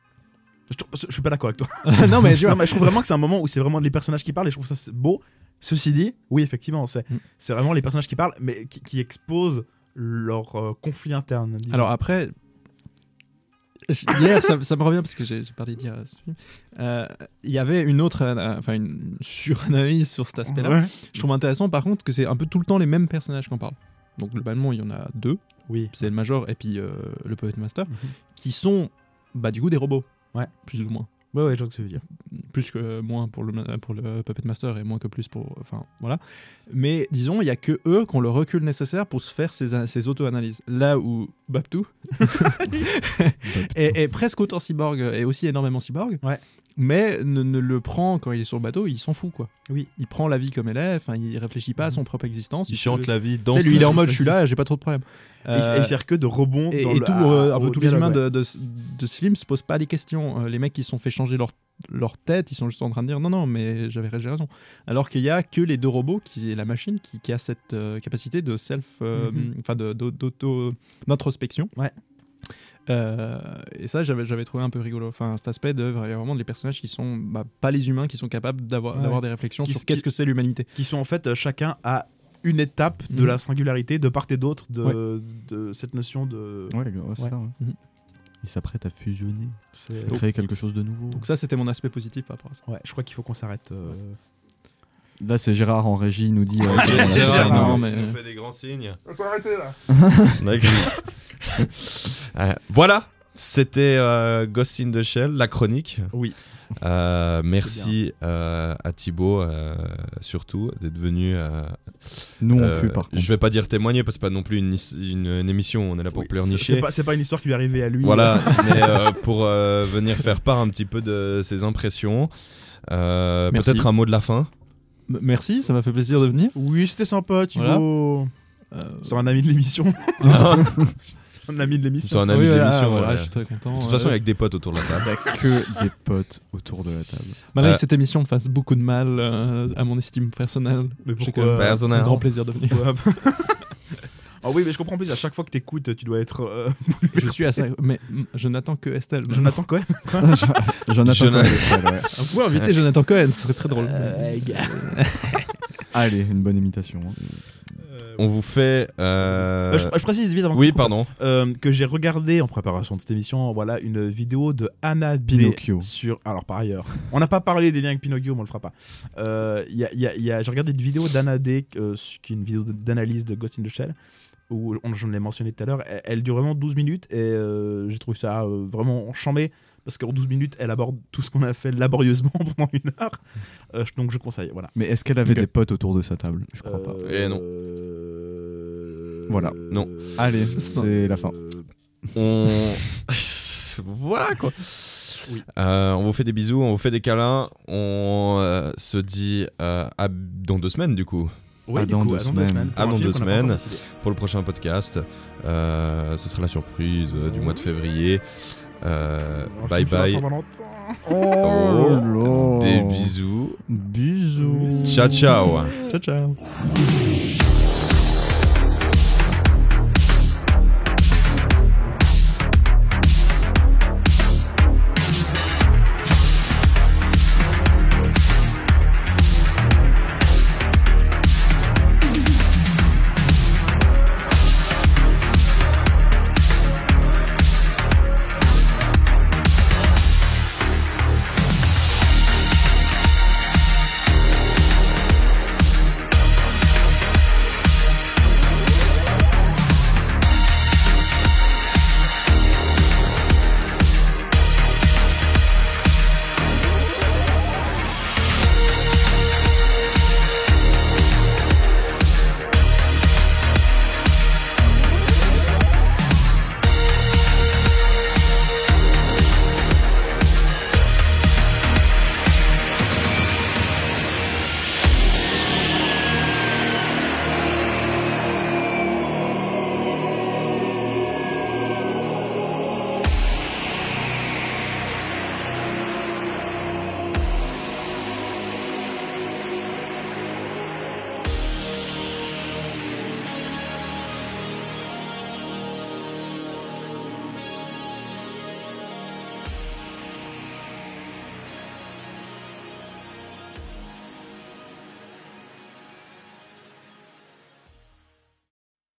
Je, suis pas d'accord avec toi. [laughs] non, mais je Non, mais je trouve vraiment que c'est un moment où c'est vraiment les personnages qui parlent et je trouve ça c'est beau. Ceci dit, oui, effectivement, c'est Mm. c'est vraiment les personnages qui parlent, mais qui, qui exposent leur euh, conflit interne. disons. Alors après, hier, ça, ça me revient parce que j'ai parlé d'hier. Euh, Il y avait une autre, euh, enfin une suranalyse sur cet aspect-là. Ouais. Je trouve intéressant par contre que c'est un peu tout le temps les mêmes personnages qu'on parle. Donc globalement, il y en a deux. Oui. C'est le Major et puis euh, le Puppet Master, Mhm. qui sont bah, du coup des robots. Ouais. Plus ou moins. Ouais, ouais, je vois ce que tu veux dire. Plus que moins pour le, pour le Puppet Master et moins que plus pour. Enfin, voilà. Mais disons, il y a que eux qui ont le recul nécessaire pour se faire ces, ces auto-analyses. Là où Babtou [laughs] [laughs] est, est presque autant cyborg et aussi énormément cyborg. Ouais. Mais ne, ne le prend quand il est sur le bateau, il s'en fout quoi. Oui. Il prend la vie comme elle est, enfin il réfléchit pas à son propre existence. Il chante la vie dans Tu sais, lui, son- il est en mode, je suis là, j'ai pas trop de problème. Et il- sert que de rebond et, dans et le- tout, euh, un peu au tous les humains ouais. de, de, de ce film se posent pas les questions. Euh, les mecs qui se sont fait changer leur, leur tête, ils sont juste en train de dire non, non, mais j'avais raison. Alors qu'il y a que les deux robots, qui est la machine, qui, qui a cette euh, capacité de self, euh, Mhm. enfin de- d'au- d'auto, d'introspection. Ouais. Euh, et ça, j'avais j'avais trouvé un peu rigolo. Enfin, cet aspect de il y a vraiment des personnages qui sont bah, pas les humains, qui sont capables d'avoir Ouais. d'avoir des réflexions Qui- sur qui- qu'est-ce que c'est l'humanité. Qui sont en fait euh, chacun à une étape de Mhm. la singularité de part et d'autre de, Ouais. de cette notion de. Ouais, ouais, c'est Ouais. ça, ouais. Mhm. Il s'apprête à fusionner, C'est- à créer quelque chose de nouveau. Donc ça, c'était mon aspect positif par rapport à ça. Ouais, je crois qu'il faut qu'on s'arrête. euh, Là, c'est Gérard en régie, il nous dit. euh, là, Gérard, bon. non, mais- il nous fait des grands signes. là. [laughs] D'accord. [laughs] Euh, voilà, c'était euh, Ghost in the Shell, la chronique. Oui. Euh, merci euh, à Thibaut, euh, surtout, d'être venu. euh, Nous, on euh, pue, par contre. je vais pas dire témoigner parce que c'est pas non plus une, une- une émission, on est là pour Oui, c'est- pleurnicher. C'est pas, pas une histoire qui lui est arrivée à lui. Voilà, [laughs] mais euh, pour euh, venir faire part un petit peu de ses impressions. Euh. Peut-être un mot de la fin. Merci, ça m'a fait plaisir de venir. Oui, c'était sympa, Thibaut. Euh, [laughs] C'est un ami de l'émission. c'est un ami de l'émission. C'est un ami oui, de voilà, l'émission. voilà, voilà. je suis très content. De toute façon, Euh, avec des potes autour de la table. Il y a que des potes autour de la table. Malgré Euh, que cette émission fasse beaucoup de mal euh, à mon estime personnelle. Mais pourquoi Personnel. un grand plaisir de venir. [laughs] Ah oui, mais je comprends plus. À chaque fois que t'écoutes, tu dois être. euh, [laughs] Je suis à ça, mais mm, je n'attends que Estelle. Jonathan Cohen. [laughs] Jonathan- ouais. Vous pouvez inviter Jonathan Cohen, ce serait très drôle. Allez, une bonne imitation. hein. On vous fait. euh, Euh, je, je précise vite avant Oui, qu'on coupe, pardon. euh, que j'ai regardé en préparation de cette émission voilà une vidéo de Anna D Pinocchio. sur alors par ailleurs on n'a pas parlé des liens avec Pinocchio mais on le fera pas Euh, il y a- il y a- il y a- j'ai regardé une vidéo d'Anna D euh, qui est une vidéo d'analyse de Ghost in the Shell où on- je l'ai mentionné tout à l'heure elle, elle dure vraiment 12 minutes et euh, j'ai trouvé ça euh, vraiment chambé parce qu'en 12 minutes elle aborde tout ce qu'on a fait laborieusement [laughs] pendant une heure Euh, donc je conseille voilà Mais est-ce qu'elle avait des potes autour de sa table? Je crois pas. Eh non. Euh, Voilà. Non. Allez, [laughs] c'est la fin. On. [laughs] voilà quoi. Oui. Euh, on vous fait des bisous, on vous fait des câlins. On euh, se dit euh, à dans deux semaines du coup Oui, Ah, dans coup, deux dans deux semaines. Ah, un dans deux semaines. pour le prochain podcast. Euh, ce sera la surprise euh, du mois de février. Euh, Un bye bye. Oh, là. Des bisous. Bisous. Ciao ciao. Ciao, ciao.